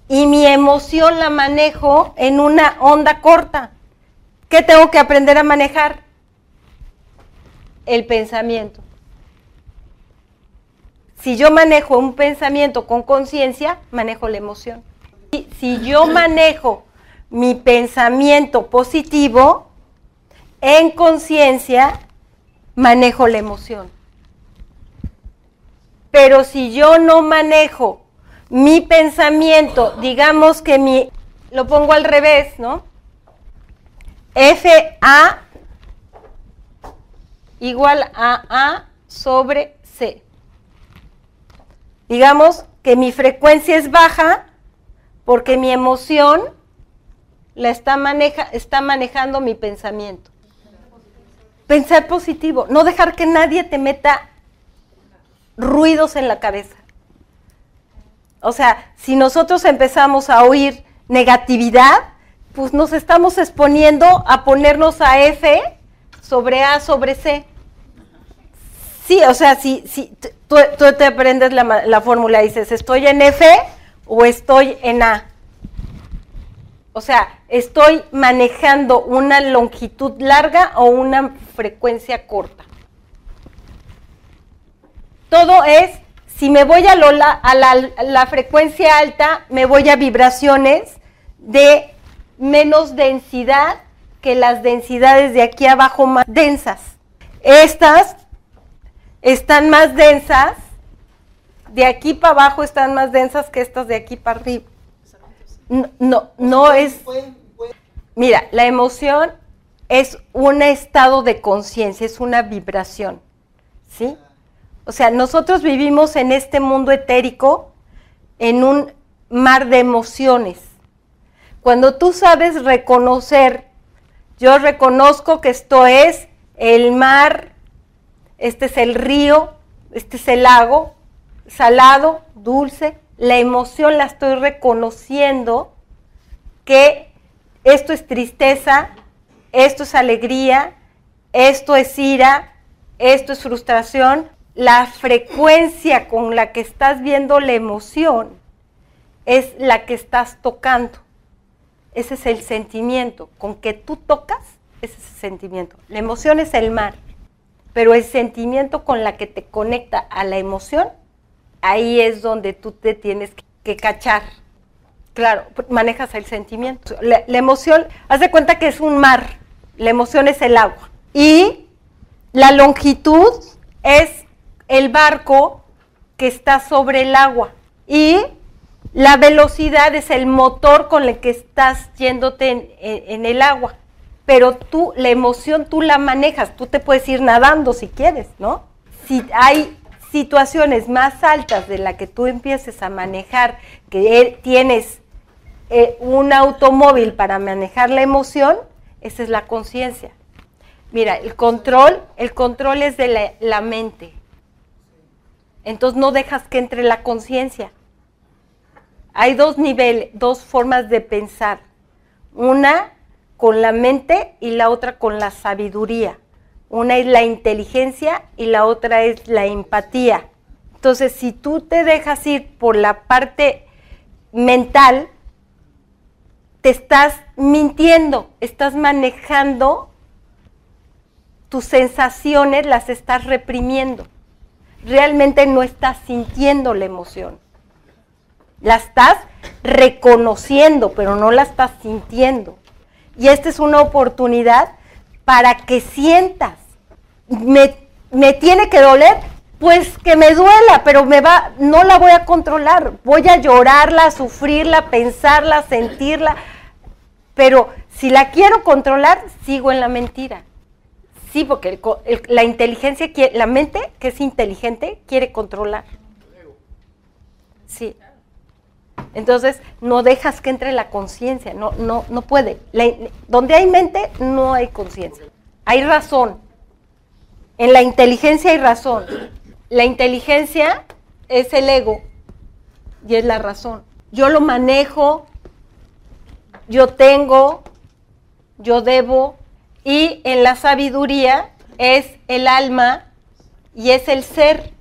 y mi emoción la manejo en una onda corta. ¿Qué tengo que aprender a manejar? El pensamiento. Si yo manejo un pensamiento con conciencia, manejo la emoción. Si yo manejo mi pensamiento positivo en conciencia, manejo la emoción. Pero si yo no manejo mi pensamiento, digamos que mi, lo pongo al revés, ¿no? FA igual a A sobre C. Digamos que mi frecuencia es baja porque mi emoción la está, maneja, está manejando mi pensamiento. Pensar positivo, no dejar que nadie te meta ruidos en la cabeza. O sea, si nosotros empezamos a oír negatividad, pues nos estamos exponiendo a ponernos a F sobre A sobre C. Sí, o sea, si, si tú, te aprendes la, la fórmula y dices, ¿estoy en F o estoy en A? O sea, estoy manejando una longitud larga o una frecuencia corta. Todo es, si me voy a, la, frecuencia alta, me voy a vibraciones de menos densidad que las densidades de aquí abajo más densas. Estas están más densas, de aquí para abajo están más densas que estas de aquí para arriba. No, no, es... Mira, la emoción es un estado de conciencia, es una vibración, ¿sí? O sea, nosotros vivimos en este mundo etérico, en un mar de emociones. Cuando tú sabes reconocer, yo reconozco que esto es el mar, este es el río, este es el lago, salado, dulce, la emoción la estoy reconociendo que esto es tristeza, esto es alegría, esto es ira, esto es frustración. La frecuencia con la que estás viendo la emoción es la que estás tocando. Ese es el sentimiento. Con que tú tocas, ese es el sentimiento. La emoción es el mar, pero el sentimiento con la que te conecta a la emoción ahí es donde tú te tienes que cachar. Claro, manejas el sentimiento. La, emoción, haz de cuenta que es un mar, la emoción es el agua. Y la longitud es el barco que está sobre el agua. Y la velocidad es el motor con el que estás yéndote en, en el agua. Pero tú, la emoción tú la manejas, tú te puedes ir nadando si quieres, ¿no? Si hay situaciones más altas de la que tú empieces a manejar, que tienes eh, un automóvil para manejar la emoción, esa es la conciencia. Mira, el control, el control es de la, la mente. Entonces no dejas que entre la conciencia. Hay dos niveles, dos formas de pensar. Una con la mente y la otra con la sabiduría. Una es la inteligencia y la otra es la empatía. Entonces, si tú te dejas ir por la parte mental, te estás mintiendo, estás manejando tus sensaciones, las estás reprimiendo. Realmente no estás sintiendo la emoción. La estás reconociendo, pero no la estás sintiendo. Y esta es una oportunidad para que sientas me, tiene que doler, Pues que me duela, pero me va, no la voy a controlar. Voy a llorarla, sufrirla, pensarla, sentirla. Pero si la quiero controlar, sigo en la mentira. Sí, porque la inteligencia, la mente que es inteligente, quiere controlar. Sí. Entonces, no dejas que entre la conciencia, no, no, no puede. donde hay mente, no hay conciencia. Hay razón. En la inteligencia hay razón. La inteligencia es el ego y es la razón. Yo lo manejo, yo tengo, yo debo, y en la sabiduría es el alma y es el ser,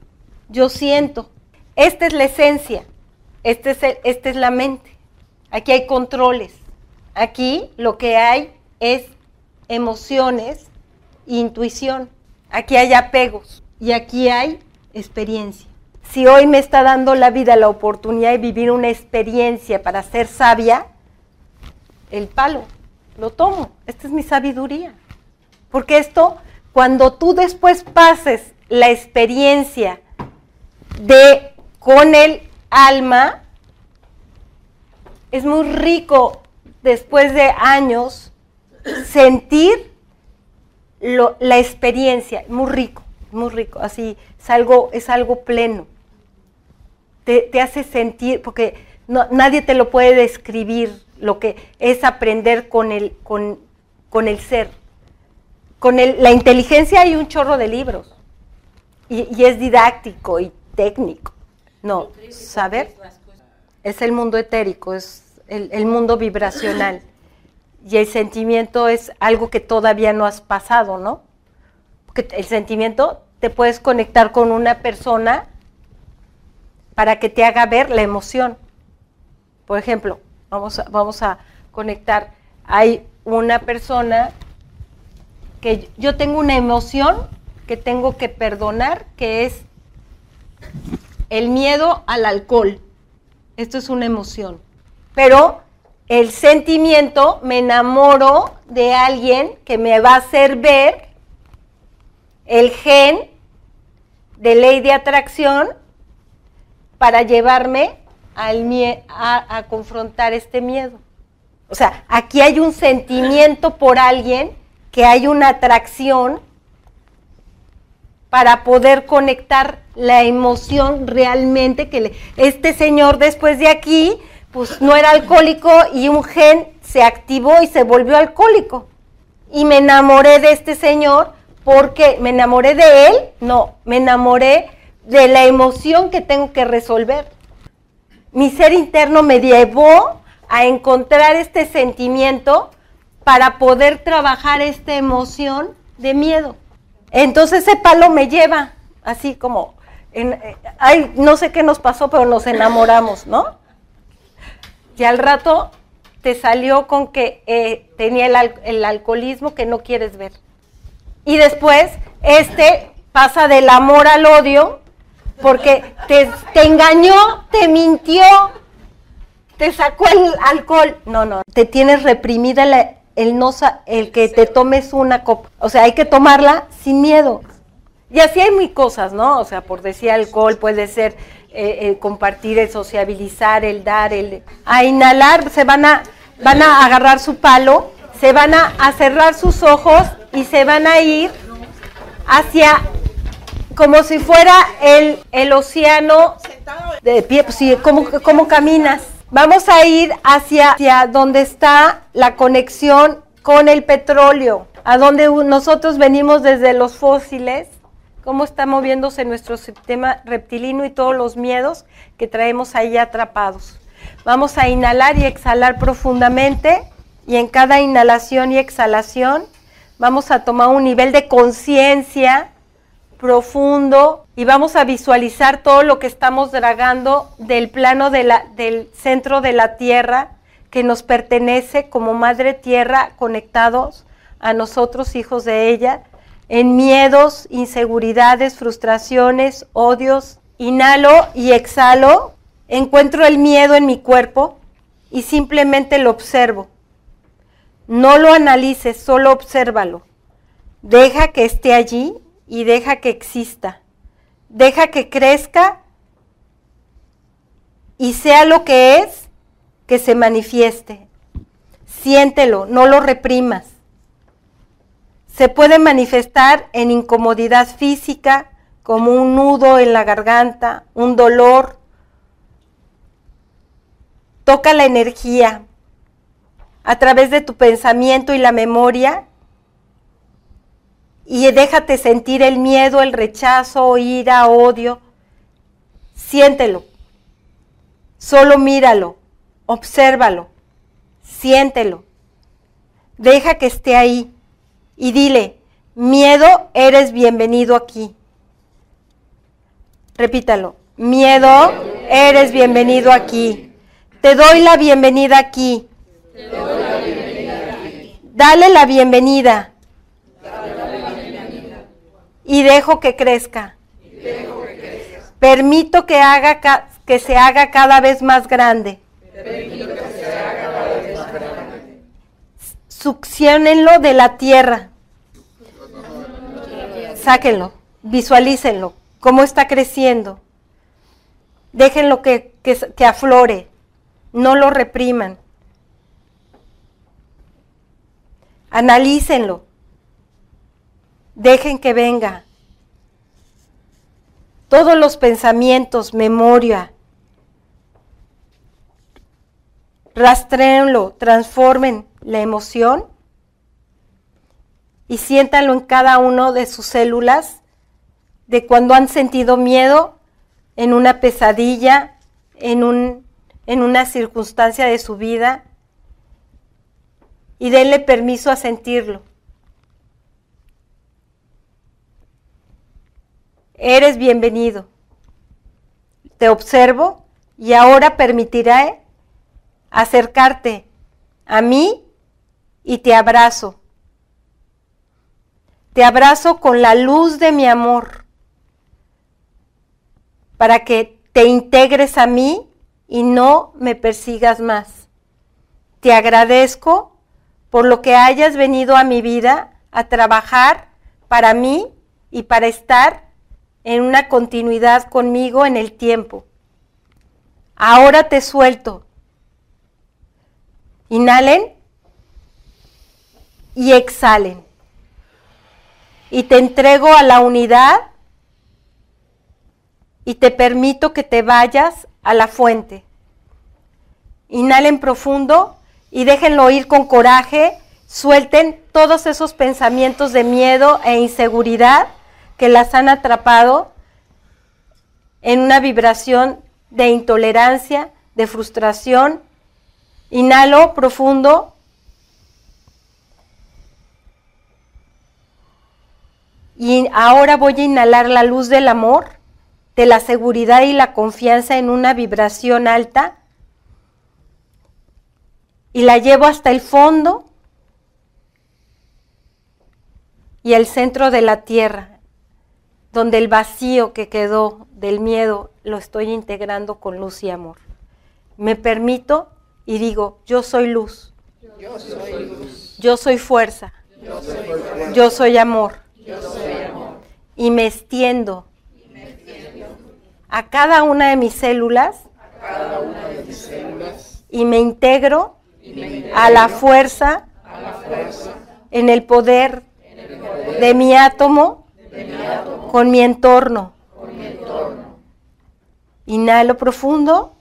yo siento. Esta es la esencia, este es esta es la mente. Aquí hay controles. Aquí lo que hay es emociones, intuición. Aquí hay apegos y aquí hay experiencia. Si hoy me está dando la vida la oportunidad de vivir una experiencia para ser sabia, el palo, lo tomo. Esta es mi sabiduría. Porque esto, cuando tú después pases la experiencia de con el alma, es muy rico después de años sentir la experiencia, muy rico, muy rico, así es algo, es algo pleno. Te, hace sentir, porque nadie te lo puede describir, lo que es aprender con el, con, el ser. Con el, la inteligencia hay un chorro de libros y, es didáctico y técnico. No, saber es el mundo etérico, es el, el mundo vibracional y el sentimiento es algo que todavía no has pasado, ¿no? Porque el sentimiento te puedes conectar con una persona para que te haga ver la emoción. Por ejemplo, vamos a, vamos a conectar, hay una persona que yo tengo una emoción que tengo que perdonar, que es el miedo al alcohol. Esto es una emoción. Pero el sentimiento, me enamoro de alguien que me va a hacer ver el gen de ley de atracción para llevarme al a, a confrontar este miedo. O sea, aquí hay un sentimiento por alguien, que hay una atracción para poder conectar la emoción realmente que le, este señor después de aquí pues no era alcohólico y un gen se activó y se volvió alcohólico. Y me enamoré de este señor porque me enamoré de él, no, me enamoré de la emoción que tengo que resolver. Mi ser interno me llevó a encontrar este sentimiento para poder trabajar esta emoción de miedo. Entonces ese palo me lleva, así como, eh, ay, no sé qué nos pasó, pero nos enamoramos, ¿no? Y al rato te salió con que eh, tenía el, alcoholismo que no quieres ver. Y después, este pasa del amor al odio porque te, engañó, te mintió, te sacó el alcohol. No, no, te tienes reprimida el, no, el que te tomes una copa. O sea, hay que tomarla sin miedo. Y así hay muy cosas, ¿no? O sea, por decir alcohol puede ser eh, compartir, el sociabilizar, el dar, el a inhalar, se van a, van a agarrar su palo, se van a, cerrar sus ojos y se van a ir hacia como si fuera el, el océano de pie, pues sí, ¿cómo, caminas? Vamos a ir hacia, hacia donde está la conexión con el petróleo, a donde nosotros venimos desde los fósiles cómo está moviéndose nuestro sistema reptilino y todos los miedos que traemos ahí atrapados. Vamos a inhalar y exhalar profundamente y en cada inhalación y exhalación vamos a tomar un nivel de conciencia profundo y vamos a visualizar todo lo que estamos dragando del plano del centro de la tierra que nos pertenece como madre tierra conectados a nosotros hijos de ella en miedos, inseguridades, frustraciones, odios. Inhalo y exhalo, encuentro el miedo en mi cuerpo y simplemente lo observo. No lo analices, solo obsérvalo. Deja que esté allí y deja que exista. Deja que crezca y sea lo que es, que se manifieste. Siéntelo, no lo reprimas. Se puede manifestar en incomodidad física, como un nudo en la garganta, un dolor. Toca la energía a través de tu pensamiento y la memoria y déjate sentir el miedo, el rechazo, ira, odio. Siéntelo. Solo míralo, obsérvalo, siéntelo. Deja que esté ahí y dile, miedo, eres bienvenido aquí. Repítalo, miedo, eres bienvenido aquí. Te doy la bienvenida aquí. Dale la bienvenida y dejo que crezca. Permito que, haga que se haga cada vez más grande. Succionenlo de la tierra. Sáquenlo, visualícenlo, cómo está creciendo. Déjenlo que, que aflore, no lo repriman. Analícenlo. Dejen que venga. Todos los pensamientos, memoria. Rastreenlo, transformen la emoción y siéntanlo en cada uno de sus células de cuando han sentido miedo en una pesadilla, en, un, en una circunstancia de su vida y denle permiso a sentirlo. eres bienvenido. Te observo y ahora permitiré acercarte a mí y te abrazo. Te abrazo con la luz de mi amor para que te integres a mí y no me persigas más. Te agradezco por lo que hayas venido a mi vida a trabajar para mí y para estar en una continuidad conmigo en el tiempo. Ahora te suelto. Inhalen y exhalen. Y te entrego a la unidad y te permito que te vayas a la fuente. Inhalen profundo y déjenlo ir con coraje. Suelten todos esos pensamientos de miedo e inseguridad que las han atrapado en una vibración de intolerancia, de frustración. Inhalo profundo. Y ahora voy a inhalar la luz del amor, de la seguridad y la confianza en una vibración alta. Y la llevo hasta el fondo y el centro de la tierra donde el vacío que quedó del miedo lo estoy integrando con luz y amor. Me permito y digo, yo soy luz. Yo soy luz. Yo soy fuerza. Yo soy, amor. Y me extiendo, a cada una de mis células, y me integro, a, la fuerza, en el poder, de mi átomo con mi entorno. Inhalo profundo.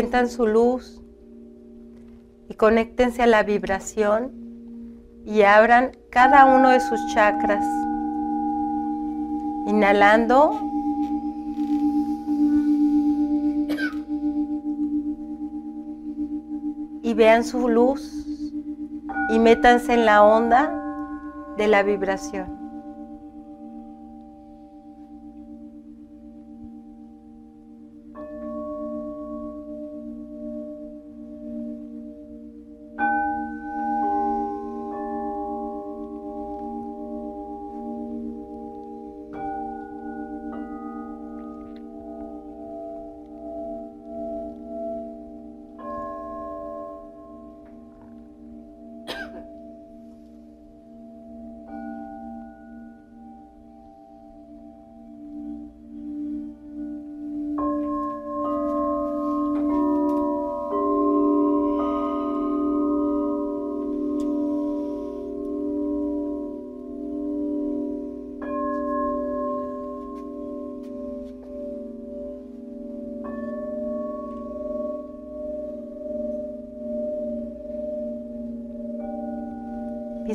Sientan su luz y conéctense a la vibración y abran cada uno de sus chakras. Inhalando. Y vean su luz y métanse en la onda de la vibración.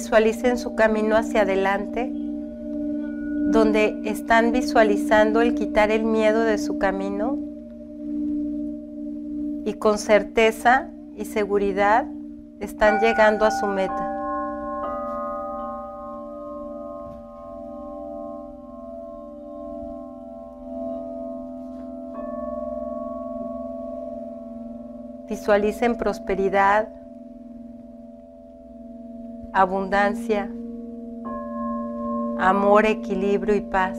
Visualicen su camino hacia adelante, donde están visualizando el quitar el miedo de su camino y con certeza y seguridad están llegando a su meta. Visualicen prosperidad, abundancia, amor, equilibrio y paz.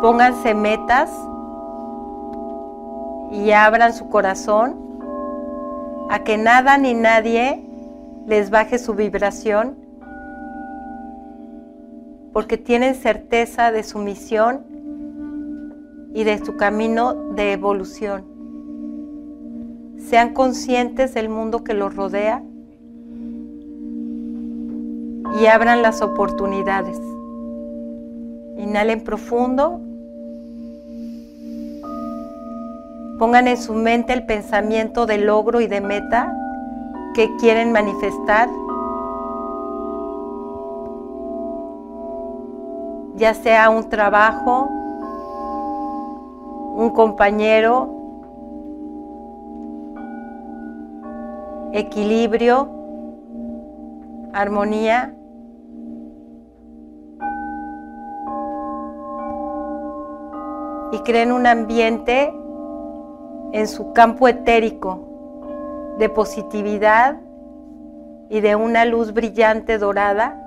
Pónganse metas y abran su corazón a que nada ni nadie les baje su vibración porque tienen certeza de su misión y de su camino de evolución. Sean conscientes del mundo que los rodea y abran las oportunidades. Inhalen profundo. Pongan en su mente el pensamiento de logro y de meta que quieren manifestar. Ya sea un trabajo, un compañero, equilibrio, armonía. Y creen un ambiente en su campo etérico de positividad y de una luz brillante dorada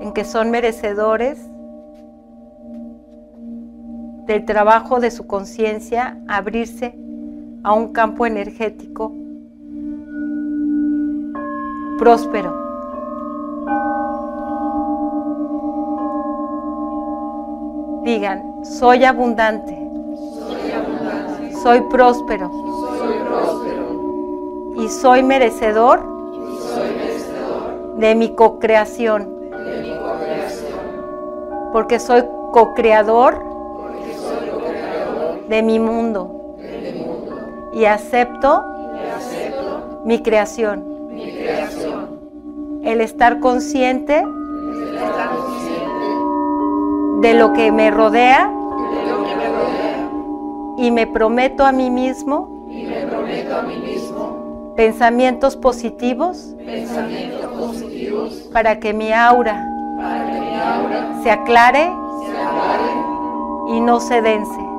en que son merecedores del trabajo de su conciencia abrirse a un campo energético próspero. Digan, soy abundante. Soy, próspero. Y soy merecedor, de mi co-creación. Porque soy co-creador de mi mundo, Y, acepto mi, creación. El estar consciente, de, lo que me rodea, y me prometo a mí mismo, pensamientos positivos, para que mi aura, se, aclare, y no se dense.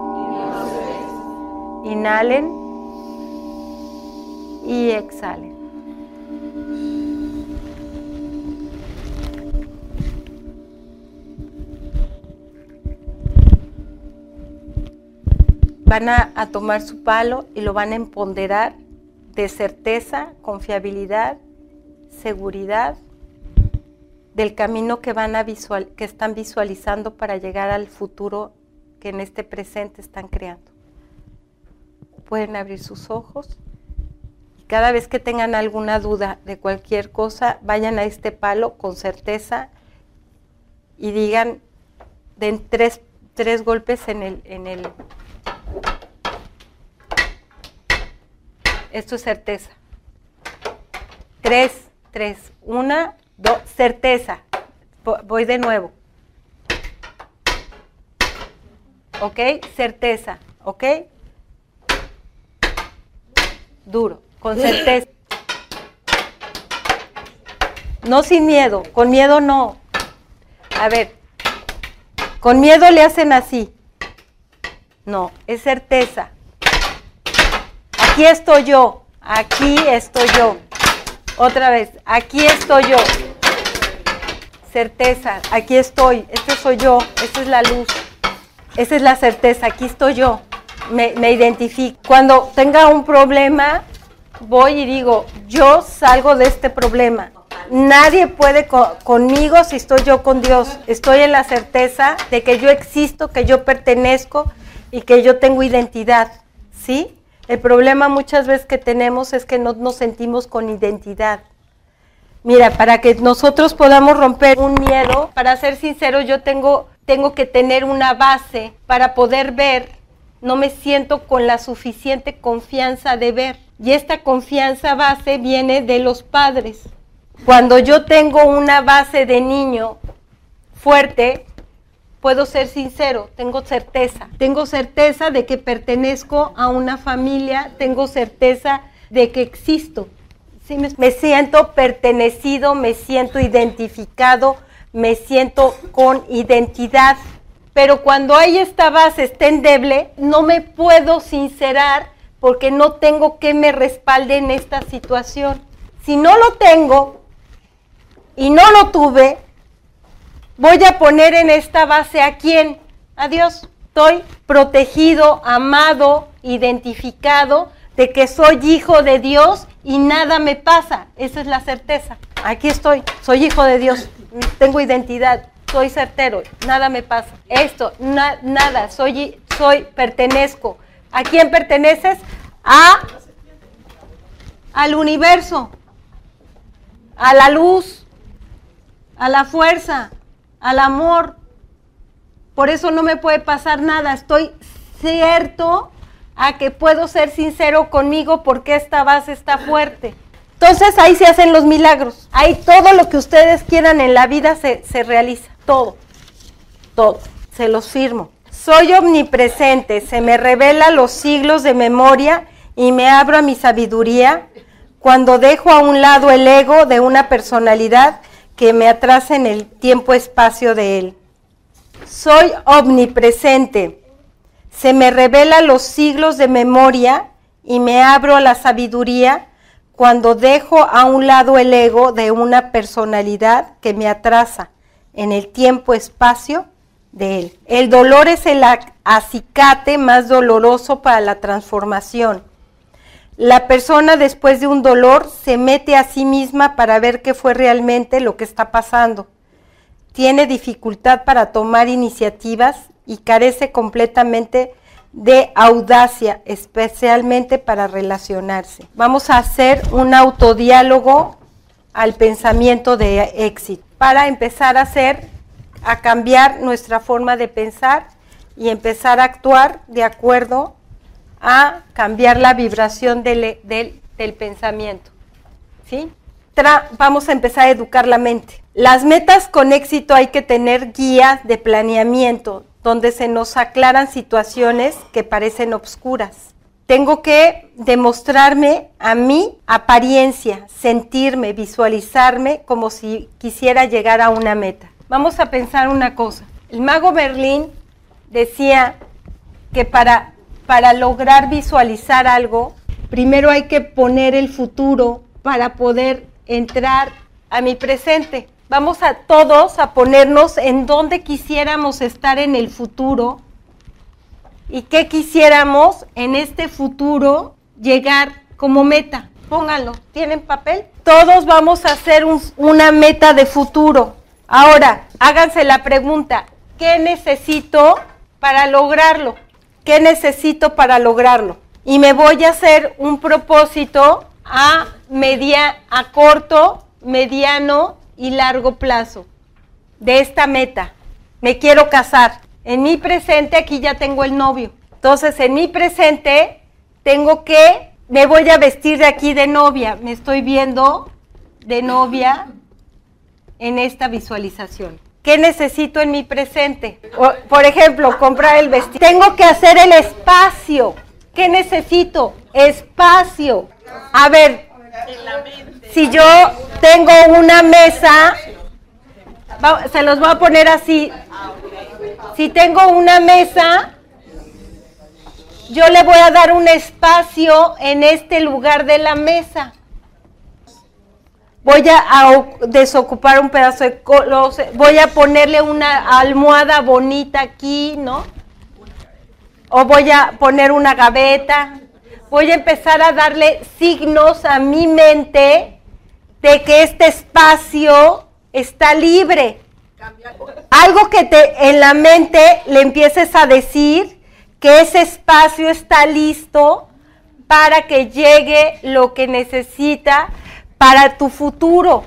Inhalen y exhalen. Van a, tomar su palo y lo van a empoderar de certeza, confiabilidad, seguridad del camino que van a visual, que están visualizando para llegar al futuro que en este presente están creando pueden abrir sus ojos. Y cada vez que tengan alguna duda de cualquier cosa, vayan a este palo con certeza y digan, den tres, tres golpes en el, en el... Esto es certeza. Tres, tres. Una, dos, certeza. Voy de nuevo. ¿Ok? Certeza. ¿Ok? Duro, con certeza. No sin miedo, con miedo no. A ver, con miedo le hacen así. No, es certeza. Aquí estoy yo, aquí estoy yo. Otra vez, aquí estoy yo. Certeza, aquí estoy, este soy yo, esta es la luz. Esa es la certeza, aquí estoy yo. Me, me identifico. Cuando tenga un problema, voy y digo, yo salgo de este problema Nadie puede conmigo si estoy yo con Dios. Estoy en la certeza de que yo existo, que yo pertenezco y que yo tengo identidad. ¿Sí? El problema muchas veces que tenemos es que no nos sentimos con identidad. Mira, para que nosotros podamos romper un miedo, para ser sincero, yo tengo, tengo que tener una base para poder ver. No me siento con la suficiente confianza de ver. Y esta confianza base viene de los padres. Cuando yo tengo una base de niño fuerte, puedo ser sincero, tengo certeza. Tengo certeza de que pertenezco a una familia, tengo certeza de que existo. me, siento pertenecido, me siento identificado, me siento con identidad. Pero cuando hay esta base está endeble, no me puedo sincerar porque no tengo que me respalde en esta situación. Si no lo tengo, y no lo tuve, voy a poner en esta base a quién? A Dios. Estoy protegido, amado, identificado de que soy hijo de Dios y nada me pasa. Esa es la certeza. Aquí estoy, soy hijo de Dios, tengo identidad, soy certero, nada me pasa. Esto, nada, soy, soy, pertenezco. ¿A quién perteneces? A al universo, a la luz, a la fuerza, al amor. Por eso no me puede pasar nada. Estoy cierto a que puedo ser sincero conmigo porque esta base está fuerte. Entonces ahí se hacen los milagros. Ahí todo lo que ustedes quieran en la vida se, se realiza. Todo. Todo. Se los firmo. Soy omnipresente. Se me revela los siglos de memoria y me abro a mi sabiduría cuando dejo a un lado el ego de una personalidad que me atrasa en el tiempo-espacio de Él. Soy omnipresente. Se me revela los siglos de memoria y me abro a la sabiduría cuando dejo a un lado el ego de una personalidad que me atrasa en el tiempo-espacio de Él. El dolor es el acicate más doloroso para la transformación la persona después de un dolor se mete a sí misma para ver qué fue realmente lo que está pasando. Tiene dificultad para tomar iniciativas y carece completamente de audacia, especialmente para relacionarse. Vamos a hacer un autodiálogo al pensamiento de éxito para empezar a hacer, a cambiar nuestra forma de pensar y empezar a actuar de acuerdo a cambiar la vibración del, del, pensamiento. ¿sí? vamos a empezar a educar la mente. Las metas con éxito hay que tener guías de planeamiento donde se nos aclaran situaciones que parecen obscuras. Tengo que demostrarme a mi apariencia, sentirme, visualizarme como si quisiera llegar a una meta. Vamos a pensar una cosa. El mago Berlín decía que para para lograr visualizar algo, primero hay que poner el futuro para poder entrar a mi presente. Vamos a todos a ponernos en donde quisiéramos estar en el futuro y qué quisiéramos en este futuro llegar como meta. Pónganlo, ¿tienen papel? Todos vamos a hacer una meta de futuro. Ahora, háganse la pregunta, ¿qué necesito para lograrlo? ¿Qué necesito para lograrlo? Y me voy a hacer un propósito a, media, a corto, mediano y largo plazo. de esta meta. Me quiero casar. En mi presente aquí ya tengo el novio. Entonces, en mi presente tengo que, me voy a vestir de aquí de novia. Me estoy viendo de novia en esta visualización. ¿Qué necesito en mi presente? por ejemplo, comprar el vestido. Tengo que hacer el espacio. ¿Qué necesito? Espacio. A ver, si yo tengo una mesa, se los voy a poner así. Si tengo una mesa, yo le voy a dar un espacio en este lugar de la mesa. Voy a, desocupar un pedazo de voy a ponerle una almohada bonita aquí, ¿no? O voy a poner una gaveta. Voy a empezar a darle signos a mi mente de que este espacio está libre. Algo que te en la mente le empieces a decir que ese espacio está listo para que llegue lo que necesita para tu futuro.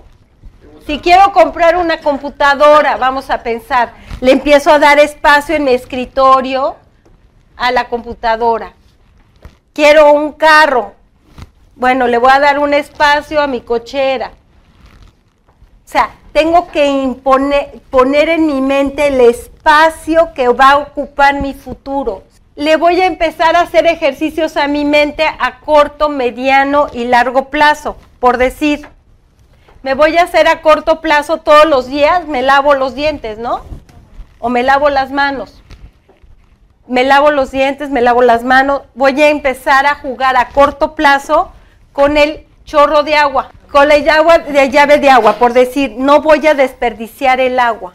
Si quiero comprar una computadora, vamos a pensar, le empiezo a dar espacio en mi escritorio a la computadora. Quiero un carro, bueno, le voy a dar un espacio a mi cochera. O sea, tengo que poner en mi mente el espacio que va a ocupar mi futuro. Le voy a empezar a hacer ejercicios a mi mente a corto, mediano y largo plazo por decir, me voy a hacer a corto plazo todos los días, me lavo los dientes, ¿no? O me lavo las manos. Me lavo los dientes, me lavo las manos. Voy a empezar a jugar a corto plazo con el chorro de agua, con la llave de, llave de agua, por decir, no voy a desperdiciar el agua.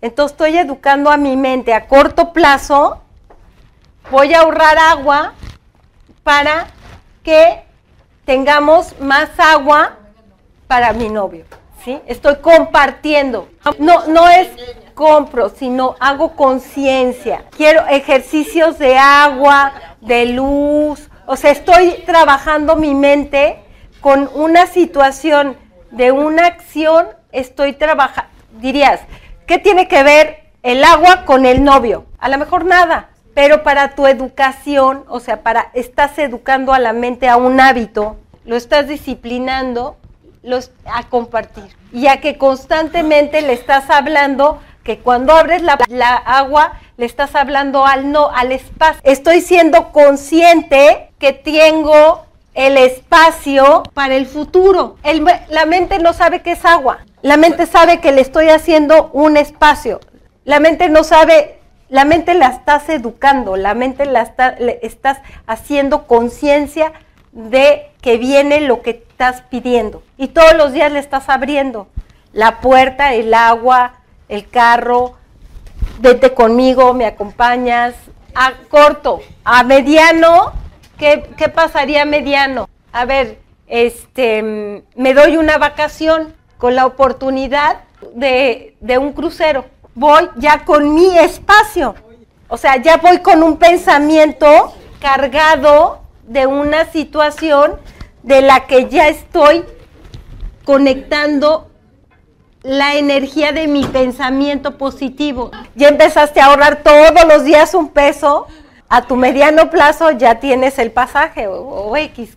Entonces estoy educando a mi mente a corto plazo, voy a ahorrar agua para que tengamos más agua para mi novio. ¿sí? Estoy compartiendo. No, no es compro, sino hago conciencia. Quiero ejercicios de agua, de luz. O sea, estoy trabajando mi mente con una situación de una acción. Estoy trabajando. Dirías, ¿qué tiene que ver el agua con el novio? A lo mejor nada pero para tu educación, o sea, para estás educando a la mente a un hábito, lo estás disciplinando los, a compartir y a que constantemente le estás hablando que cuando abres la, la, agua le estás hablando al no, al espacio. Estoy siendo consciente que tengo el espacio para el futuro. la mente no sabe qué es agua. La mente sabe que le estoy haciendo un espacio. La mente no sabe la mente la estás educando, la mente la está, le estás haciendo conciencia de que viene lo que estás pidiendo. Y todos los días le estás abriendo la puerta, el agua, el carro, vete conmigo, me acompañas. A corto, a mediano, ¿qué, pasaría mediano? A ver, este, me doy una vacación con la oportunidad de, de un crucero voy ya con mi espacio. O sea, ya voy con un pensamiento cargado de una situación de la que ya estoy conectando la energía de mi pensamiento positivo. Ya empezaste a ahorrar todos los días un peso, a tu mediano plazo ya tienes el pasaje o, X.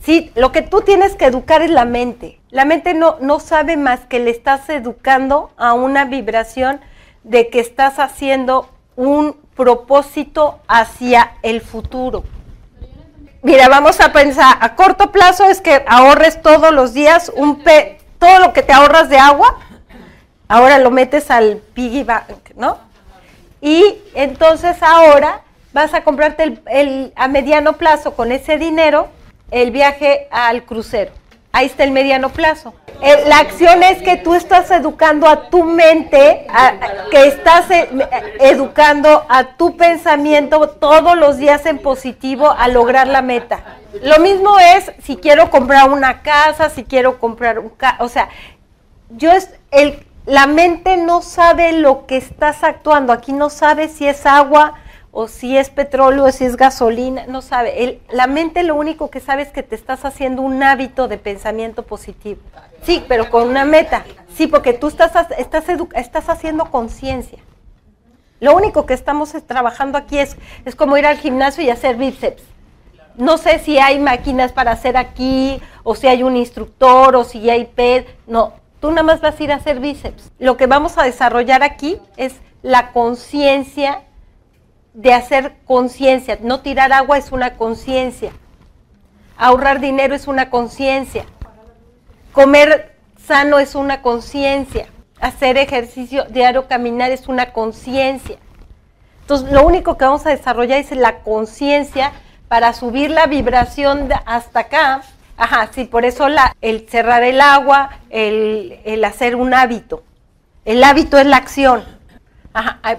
Sí, lo que tú tienes que educar es la mente. La mente no, no sabe más que le estás educando a una vibración de que estás haciendo un propósito hacia el futuro. Mira, vamos a pensar, a corto plazo es que ahorres todos los días un pe todo lo que te ahorras de agua, ahora lo metes al piggy bank, ¿no? Y entonces ahora vas a comprarte el, a mediano plazo con ese dinero el viaje al crucero. Ahí está el mediano plazo. Eh, la acción es que tú estás educando a tu mente, que estás eh, educando a tu pensamiento todos los días en positivo a lograr la meta. Lo mismo es si quiero comprar una casa, si quiero comprar un o sea, yo es el la mente no sabe lo que estás actuando, aquí no sabe si es agua o si es petróleo, o si es gasolina, no sabe. la mente lo único que sabe es que te estás haciendo un hábito de pensamiento positivo. Sí, pero con una meta. Sí, porque tú estás, estás, estás haciendo conciencia. Lo único que estamos trabajando aquí es, es como ir al gimnasio y hacer bíceps. No sé si hay máquinas para hacer aquí, o si hay un instructor, o si hay PED. No, tú nada más vas a ir a hacer bíceps. Lo que vamos a desarrollar aquí es la conciencia de hacer conciencia. No tirar agua es una conciencia. Ahorrar dinero es una conciencia. Comer sano es una conciencia. Hacer ejercicio diario, caminar es una conciencia. Entonces, lo único que vamos a desarrollar es la conciencia para subir la vibración hasta acá. Ajá, sí, por eso la, el cerrar el agua, el, el hacer un hábito. El hábito es la acción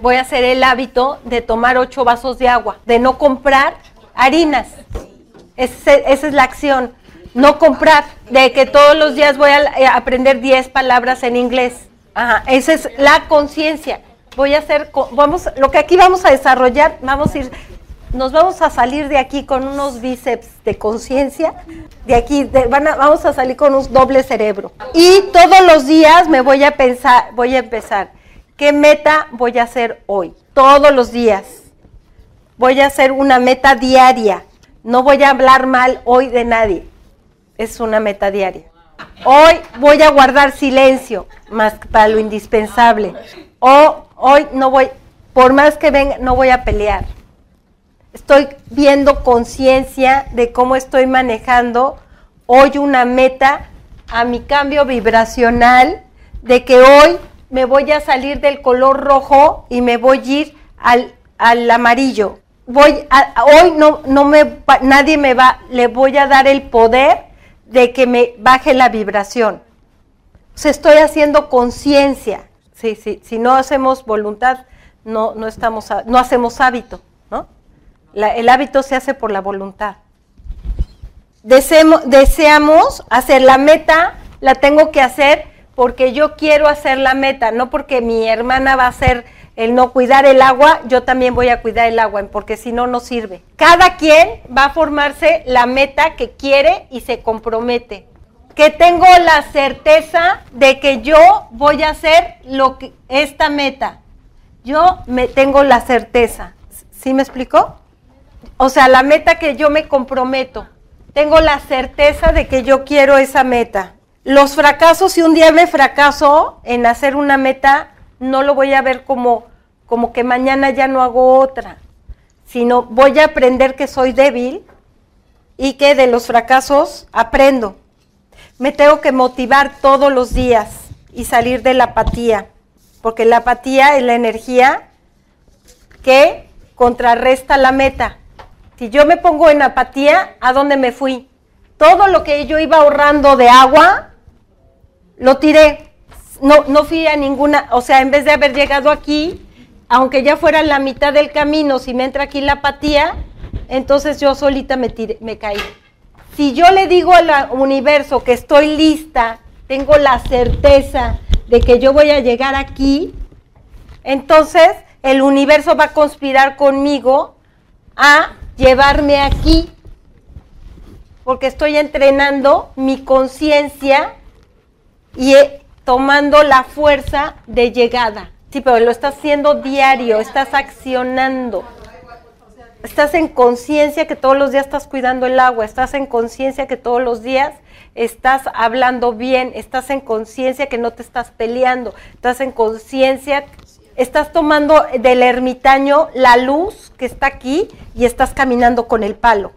voy a hacer el hábito de tomar ocho vasos de agua, de no comprar harinas. esa es la acción. No comprar, de que todos los días voy a eh, aprender 10 palabras en inglés. Ajá, esa es la conciencia. Voy a hacer, vamos, lo que aquí vamos a desarrollar, vamos a ir, nos vamos a salir de aquí con unos bíceps de conciencia. De aquí, vamos a salir con un doble cerebro. Y todos los días me voy a pensar, voy a empezar ¿Qué meta voy a hacer hoy? Todos los días. Voy a hacer una meta diaria. No voy a hablar mal hoy de nadie. Es una meta diaria. Hoy voy a guardar silencio, más para lo indispensable. O hoy no voy, por más que venga, no voy a pelear. Estoy viendo conciencia de cómo estoy manejando hoy una meta a mi cambio vibracional, de que hoy me voy a salir del color rojo y me voy a ir al, amarillo. Voy hoy no, no me, nadie me va, le voy a dar el poder de que me baje la vibración. O sea, estoy haciendo conciencia. Sí, sí, si no hacemos voluntad, no, no, estamos, no hacemos hábito, ¿no? el hábito se hace por la voluntad. deseamos hacer la meta, la tengo que hacer porque yo quiero hacer la meta, no porque mi hermana va a hacer el no cuidar el agua, yo también voy a cuidar el agua, porque si no, no sirve. Cada quien va a formarse la meta que quiere y se compromete. Que tengo la certeza de que yo voy a hacer lo que, esta meta. Yo me tengo la certeza. ¿Sí me explicó? O sea, la meta que yo me comprometo. Tengo la certeza de que yo quiero esa meta. Los fracasos, si un día me fracaso en hacer una meta, no lo voy a ver como, como que mañana ya no hago otra, sino voy a aprender que soy débil y que de los fracasos aprendo. Me tengo que motivar todos los días y salir de la apatía, porque la apatía es la energía que contrarresta la meta. Si yo me pongo en apatía, ¿a dónde me fui? Todo lo que yo iba ahorrando de agua, lo tiré. No, no fui a ninguna, o sea, en vez de haber llegado aquí, aunque ya fuera la mitad del camino, si me entra aquí la apatía, entonces yo solita me, me caí. Si yo le digo al universo que estoy lista, tengo la certeza de que yo voy a llegar aquí, entonces el universo va a conspirar conmigo a llevarme aquí, porque estoy entrenando mi conciencia y eh, tomando la fuerza de llegada. Sí, pero lo estás haciendo diario, estás accionando. Estás en conciencia que todos los días estás cuidando el agua, estás en conciencia que todos los días estás hablando bien, estás en conciencia que no te estás peleando, estás en conciencia, estás tomando del ermitaño la luz que está aquí y estás caminando con el palo.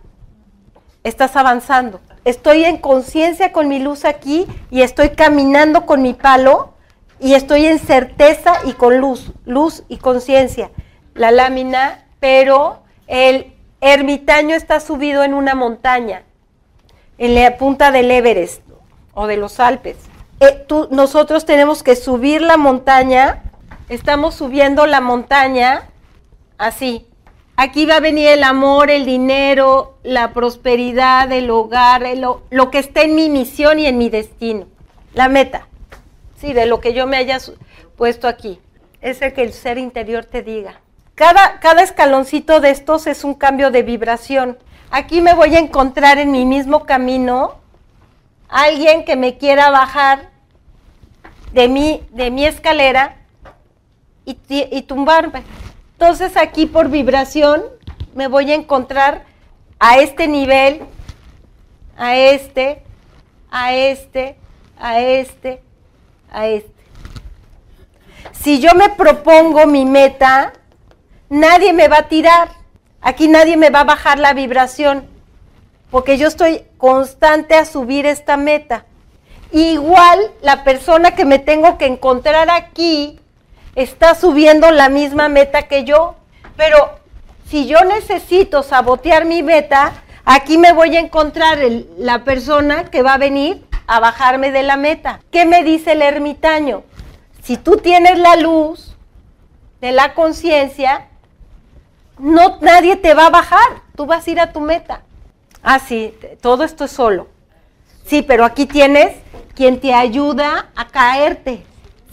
Estás avanzando estoy en conciencia con mi luz aquí y estoy caminando con mi palo y estoy en certeza y con luz, luz y conciencia. La lámina, pero el ermitaño está subido en una montaña, en la punta del Everest o de los Alpes. Eh, nosotros tenemos que subir la montaña, estamos subiendo la montaña así, Aquí va a venir el amor, el dinero, la prosperidad, el hogar, lo, que esté en mi misión y en mi destino. La meta, sí, de lo que yo me haya puesto aquí. Es el que el ser interior te diga. cada, cada escaloncito de estos es un cambio de vibración. Aquí me voy a encontrar en mi mismo camino alguien que me quiera bajar de mi, de mi escalera y tumbarme. Entonces aquí por vibración me voy a encontrar a este nivel, a este, a este, a este, a este. Si yo me propongo mi meta, nadie me va a tirar. Aquí nadie me va a bajar la vibración, porque yo estoy constante a subir esta meta. Igual la persona que me tengo que encontrar aquí está subiendo la misma meta que yo, pero si yo necesito sabotear mi meta, aquí me voy a encontrar la persona que va a venir a bajarme de la meta. ¿Qué me dice el ermitaño? Si tú tienes la luz de la conciencia, no nadie te va a bajar, tú vas a ir a tu meta. Ah, sí, todo esto es solo. Sí, pero aquí tienes quien te ayuda a caerte.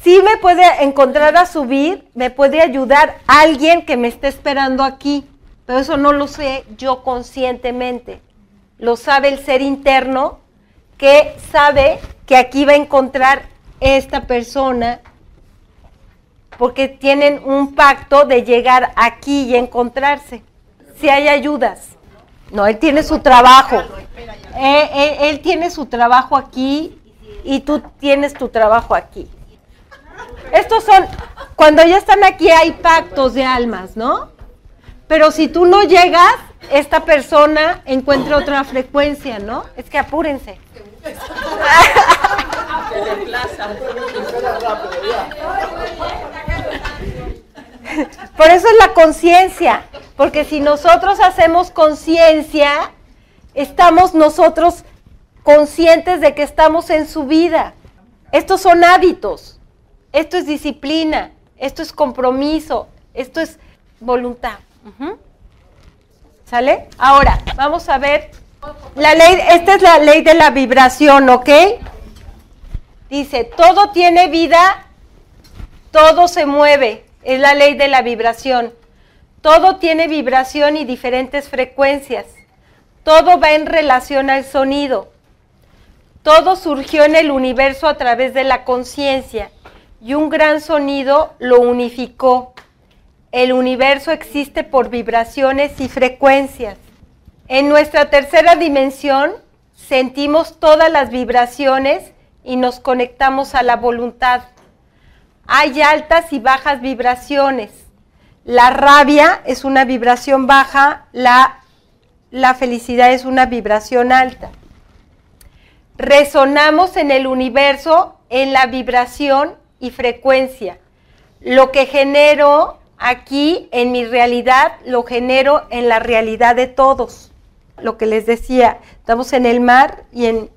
Sí me puede encontrar a subir, me puede ayudar alguien que me esté esperando aquí, pero eso no lo sé yo conscientemente. Lo sabe el ser interno que sabe que aquí va a encontrar esta persona porque tienen un pacto de llegar aquí y encontrarse. Si hay ayudas. No, él tiene su trabajo. Eh, él, tiene su trabajo aquí y tú tienes tu trabajo aquí. Estos son, cuando ya están aquí hay pactos de almas, ¿no? Pero si tú no llegas, esta persona encuentra otra frecuencia, ¿no? Es que apúrense. Por eso es la conciencia, porque si nosotros hacemos conciencia, estamos nosotros conscientes de que estamos en su vida. Estos son hábitos, esto es disciplina, esto es compromiso, esto es voluntad. ¿Sale? Ahora, vamos a ver la ley, esta es la ley de la vibración, ¿ok? Dice, todo tiene vida, todo se mueve. Es la ley de la vibración. Todo tiene vibración y diferentes frecuencias. Todo va en relación al sonido. Todo surgió en el universo a través de la conciencia y un gran sonido lo unificó. El universo existe por vibraciones y frecuencias. En nuestra tercera dimensión sentimos todas las vibraciones y nos conectamos a la voluntad. Hay altas y bajas vibraciones. La rabia es una vibración baja, la, la felicidad es una vibración alta. Resonamos en el universo en la vibración y frecuencia. Lo que genero aquí en mi realidad, lo genero en la realidad de todos lo que les decía, estamos en el mar y en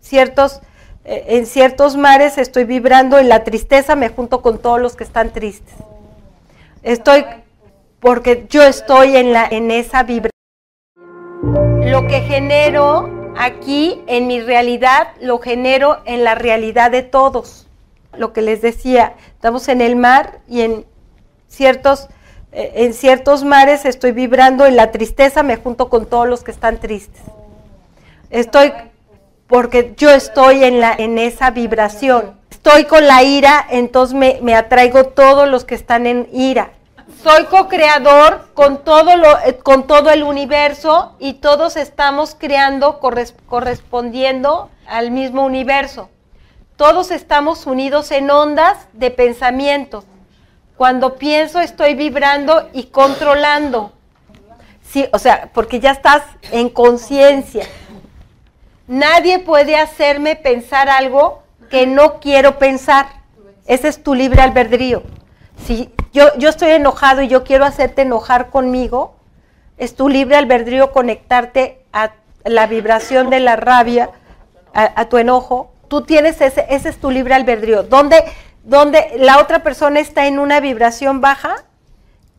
ciertos, eh, en ciertos mares estoy vibrando en la tristeza, me junto con todos los que están tristes. Estoy, porque yo estoy en, la, en esa vibración. Lo que genero aquí en mi realidad, lo genero en la realidad de todos. Lo que les decía, estamos en el mar y en ciertos eh, en ciertos mares estoy vibrando en la tristeza, me junto con todos los que están tristes. Estoy, porque yo estoy en, la, en esa vibración. Estoy con la ira, entonces me, me atraigo todos los que están en ira. Soy co-creador con, todo lo, eh, con todo el universo y todos estamos creando correspondiendo al mismo universo. Todos estamos unidos en ondas de pensamiento. Cuando pienso estoy vibrando y controlando. Sí, o sea, porque ya estás en conciencia. Nadie puede hacerme pensar algo que no quiero pensar. Ese es tu libre albedrío. Si yo, yo estoy enojado y yo quiero hacerte enojar conmigo, es tu libre albedrío conectarte a la vibración de la rabia, a, tu enojo. Tú tienes ese, ese es tu libre albedrío. ¿Dónde, donde la otra persona está en una vibración baja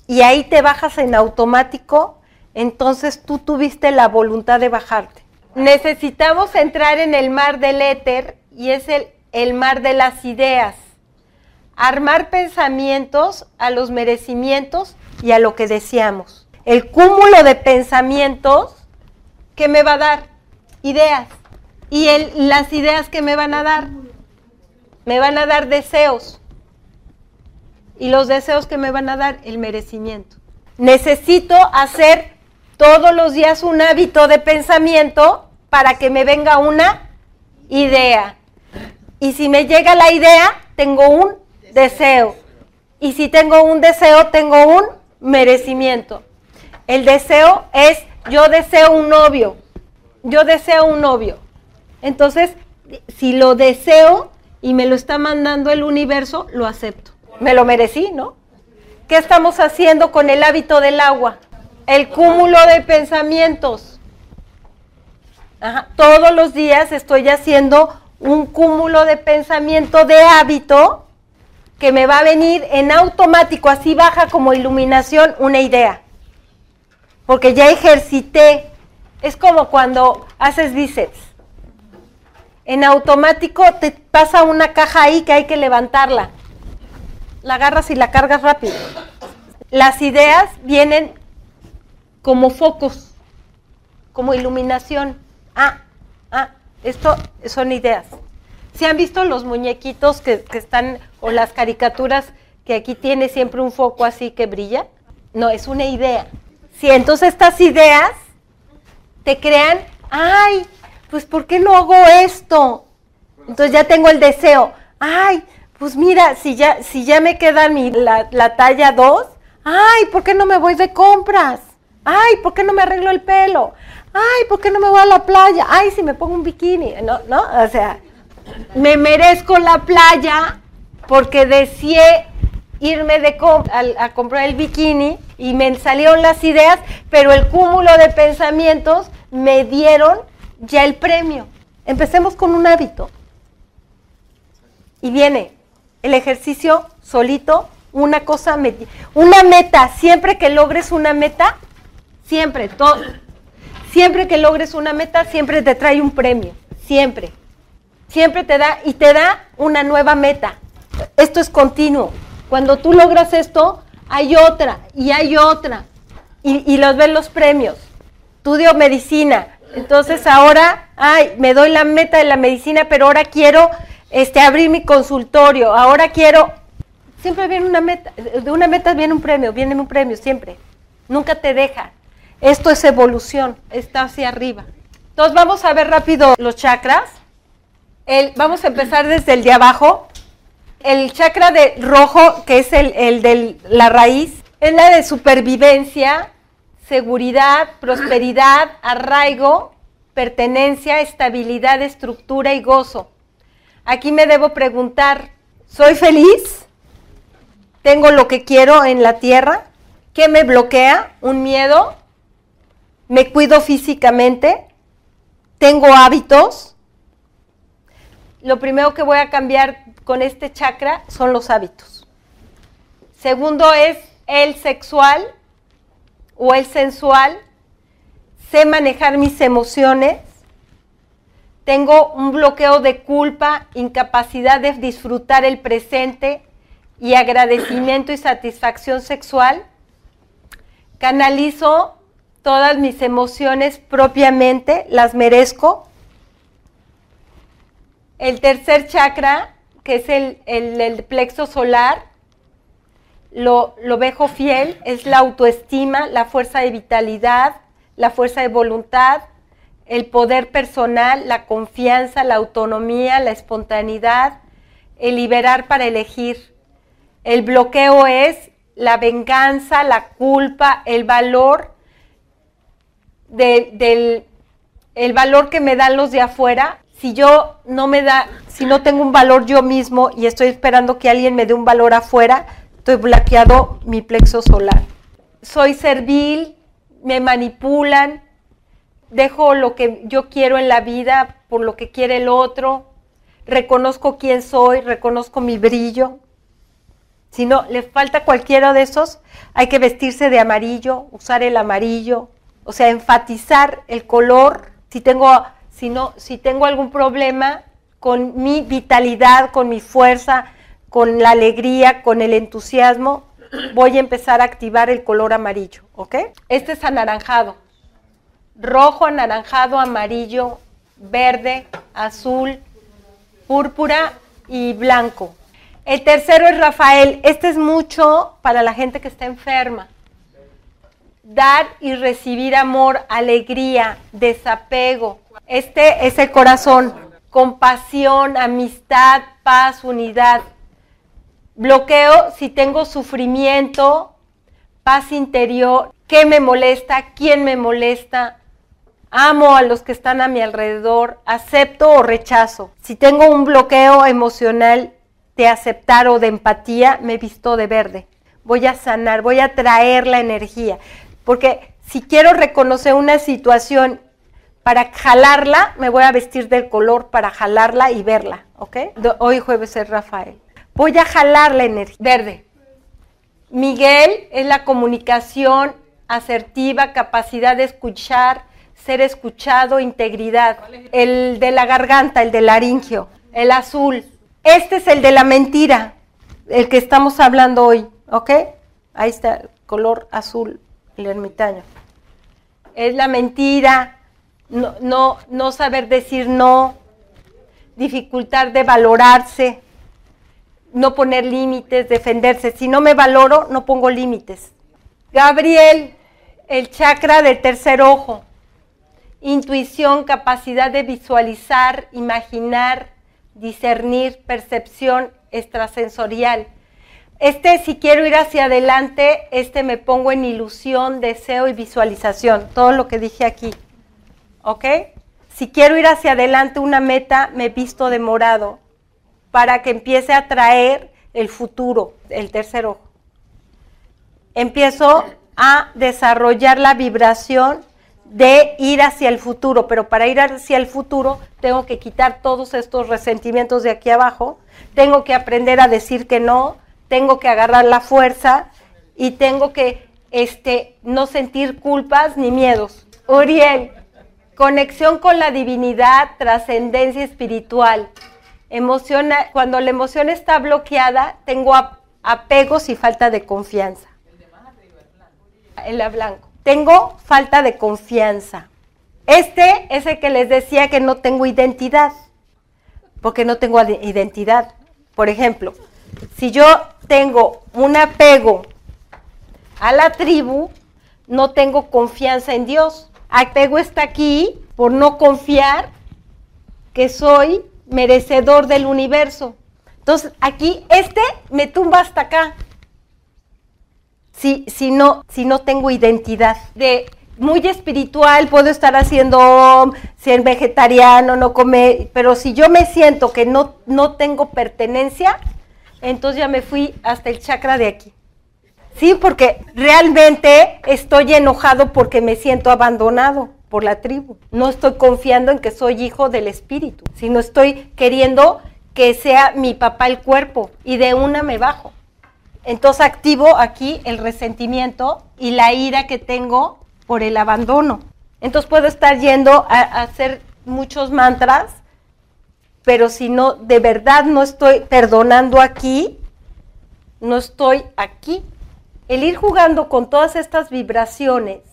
y ahí te bajas en automático, entonces tú tuviste la voluntad de bajarte. Necesitamos entrar en el mar del éter y es el, el mar de las ideas. armar pensamientos a los merecimientos y a lo que deseamos. El cúmulo de pensamientos que me va a dar ideas. Y las ideas que me van a dar, me van a dar deseos. Y los deseos que me van a dar, el merecimiento. Necesito hacer todos los días un hábito de pensamiento para que me venga una idea. Y si me llega la idea, tengo un deseo. Y si tengo un deseo, tengo un merecimiento. El deseo es, yo deseo un novio. Yo deseo un novio. Entonces, si lo deseo y me lo está mandando el universo, lo acepto. Me lo merecí, ¿no? ¿Qué estamos haciendo con el hábito del agua? El cúmulo de pensamientos. Todos los días estoy haciendo un cúmulo de pensamiento de hábito que me va a venir en automático, así baja como iluminación una idea. Porque ya ejercité. Es como cuando haces bíceps. En automático te pasa una caja ahí que hay que levantarla. La agarras y la cargas rápido. Las ideas vienen como focos, como iluminación. Ah, ah, esto son ideas. ¿Se han visto los muñequitos que, están, o las caricaturas que aquí tiene siempre un foco así que brilla? No, es una idea. Sí, entonces estas ideas te crean, ay, pues ¿por qué no hago esto? Entonces ya tengo el deseo, ay, pues mira, si ya, si ya me queda mi, la, la talla 2, ay, ¿por qué no me voy de compras? Ay, ¿por qué no me arreglo el pelo? Ay, ¿por qué no me voy a la playa? Ay, si me pongo un bikini, ¿no? ¿No? O sea, me merezco la playa porque deseé irme de a, a, comprar el bikini y me salieron las ideas, pero el cúmulo de pensamientos me dieron ya el premio. Empecemos con un hábito. Y viene el ejercicio solito, una cosa, una meta. Siempre que logres una meta, siempre, todo, siempre que logres una meta, siempre te trae un premio. Siempre siempre te da y te da una nueva meta. Esto es continuo. Cuando tú logras esto, hay otra y hay otra. Y, los ven los premios. Estudio medicina. Entonces ahora, ay, me doy la meta de la medicina, pero ahora quiero este, abrir mi consultorio. Ahora quiero. Siempre viene una meta. De una meta viene un premio, viene un premio, siempre. Nunca te deja. Esto es evolución, está hacia arriba. Entonces vamos a ver rápido los chakras vamos a empezar desde el de abajo. El chakra de rojo, que es el, de la raíz, es la de supervivencia, seguridad, prosperidad, arraigo, pertenencia, estabilidad, estructura y gozo. Aquí me debo preguntar, ¿soy feliz? ¿Tengo lo que quiero en la tierra? ¿Qué me bloquea? ¿Un miedo? ¿Me cuido físicamente? ¿Tengo hábitos? lo primero que voy a cambiar con este chakra son los hábitos. Segundo es el sexual o el sensual. Sé manejar mis emociones. Tengo un bloqueo de culpa, incapacidad de disfrutar el presente y agradecimiento y satisfacción sexual. Canalizo todas mis emociones propiamente, las merezco el tercer chakra, que es el, plexo solar, lo, lo vejo fiel, es la autoestima, la fuerza de vitalidad, la fuerza de voluntad, el poder personal, la confianza, la autonomía, la espontaneidad, el liberar para elegir. El bloqueo es la venganza, la culpa, el valor del el valor que me dan los de afuera si yo no me da, si no tengo un valor yo mismo y estoy esperando que alguien me dé un valor afuera, estoy bloqueado mi plexo solar. Soy servil, me manipulan, dejo lo que yo quiero en la vida por lo que quiere el otro, reconozco quién soy, reconozco mi brillo. Si no le falta cualquiera de esos, hay que vestirse de amarillo, usar el amarillo, o sea, enfatizar el color. Si tengo si tengo algún problema con mi vitalidad, con mi fuerza, con la alegría, con el entusiasmo, voy a empezar a activar el color amarillo, ¿ok? Este es anaranjado. Rojo, anaranjado, amarillo, verde, azul, púrpura y blanco. El tercero es Rafael. Este es mucho para la gente que está enferma. Dar y recibir amor, alegría, desapego. Este es el corazón. Compasión, amistad, paz, unidad. Bloqueo si tengo sufrimiento, paz interior, qué me molesta, quién me molesta. Amo a los que están a mi alrededor, acepto o rechazo. Si tengo un bloqueo emocional de aceptar o de empatía, me visto de verde. Voy a sanar, voy a traer la energía. Porque si quiero reconocer una situación para jalarla, me voy a vestir del color para jalarla y verla, ¿ok? Hoy jueves es Rafael. Voy a jalar la energía. Verde. Miguel es la comunicación asertiva, capacidad de escuchar, ser escuchado, integridad. El de la garganta, el del laringio. El azul. Este es el de la mentira, el que estamos hablando hoy, ¿ok? Ahí está, color azul, el ermitaño. Es la mentira, no, no, no saber decir no, dificultad de valorarse, no poner límites, defenderse. Si no me valoro, no pongo límites. Gabriel, el chakra del tercer ojo. Intuición, capacidad de visualizar, imaginar, discernir, percepción extrasensorial. Este, si quiero ir hacia adelante, este me pongo en ilusión, deseo y visualización. Todo lo que dije aquí. ¿Ok? Si quiero ir hacia adelante una meta, me visto de morado para que empiece a traer el futuro, el tercer ojo. Empiezo a desarrollar la vibración de ir hacia el futuro, pero para ir hacia el futuro tengo que quitar todos estos resentimientos de aquí abajo, tengo que aprender a decir que no, tengo que agarrar la fuerza y tengo que este, no sentir culpas ni miedos. Uriel, conexión con la divinidad, trascendencia espiritual emociona, cuando la emoción está bloqueada, tengo apegos y falta de confianza. El de blanco. Tengo falta de confianza. Este es el que les decía que no tengo identidad, porque no tengo identidad. Por ejemplo, si yo tengo un apego a la tribu, no tengo confianza en Dios. Apego está aquí por no confiar que soy merecedor del universo. Entonces, aquí este me tumba hasta acá. Si, si, no, si no tengo identidad de muy espiritual, puedo estar haciendo ser vegetariano, no comer, pero si yo me siento que no, no tengo pertenencia, entonces ya me fui hasta el chakra de aquí. Sí, porque realmente estoy enojado porque me siento abandonado por la tribu. No estoy confiando en que soy hijo del espíritu, sino estoy queriendo que sea mi papá el cuerpo y de una me bajo. Entonces activo aquí el resentimiento y la ira que tengo por el abandono. Entonces puedo estar yendo a, a hacer muchos mantras, pero si no, de verdad no estoy perdonando aquí, no estoy aquí. El ir jugando con todas estas vibraciones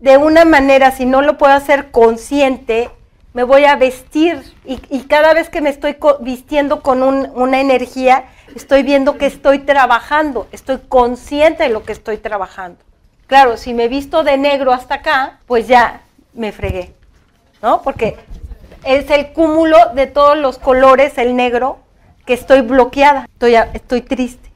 de una manera, si no lo puedo hacer consciente, me voy a vestir y, cada vez que me estoy vistiendo con una energía, estoy viendo que estoy trabajando, estoy consciente de lo que estoy trabajando. Claro, si me visto de negro hasta acá, pues ya me fregué, ¿no? Porque es el cúmulo de todos los colores, el negro, que estoy bloqueada, estoy, estoy triste.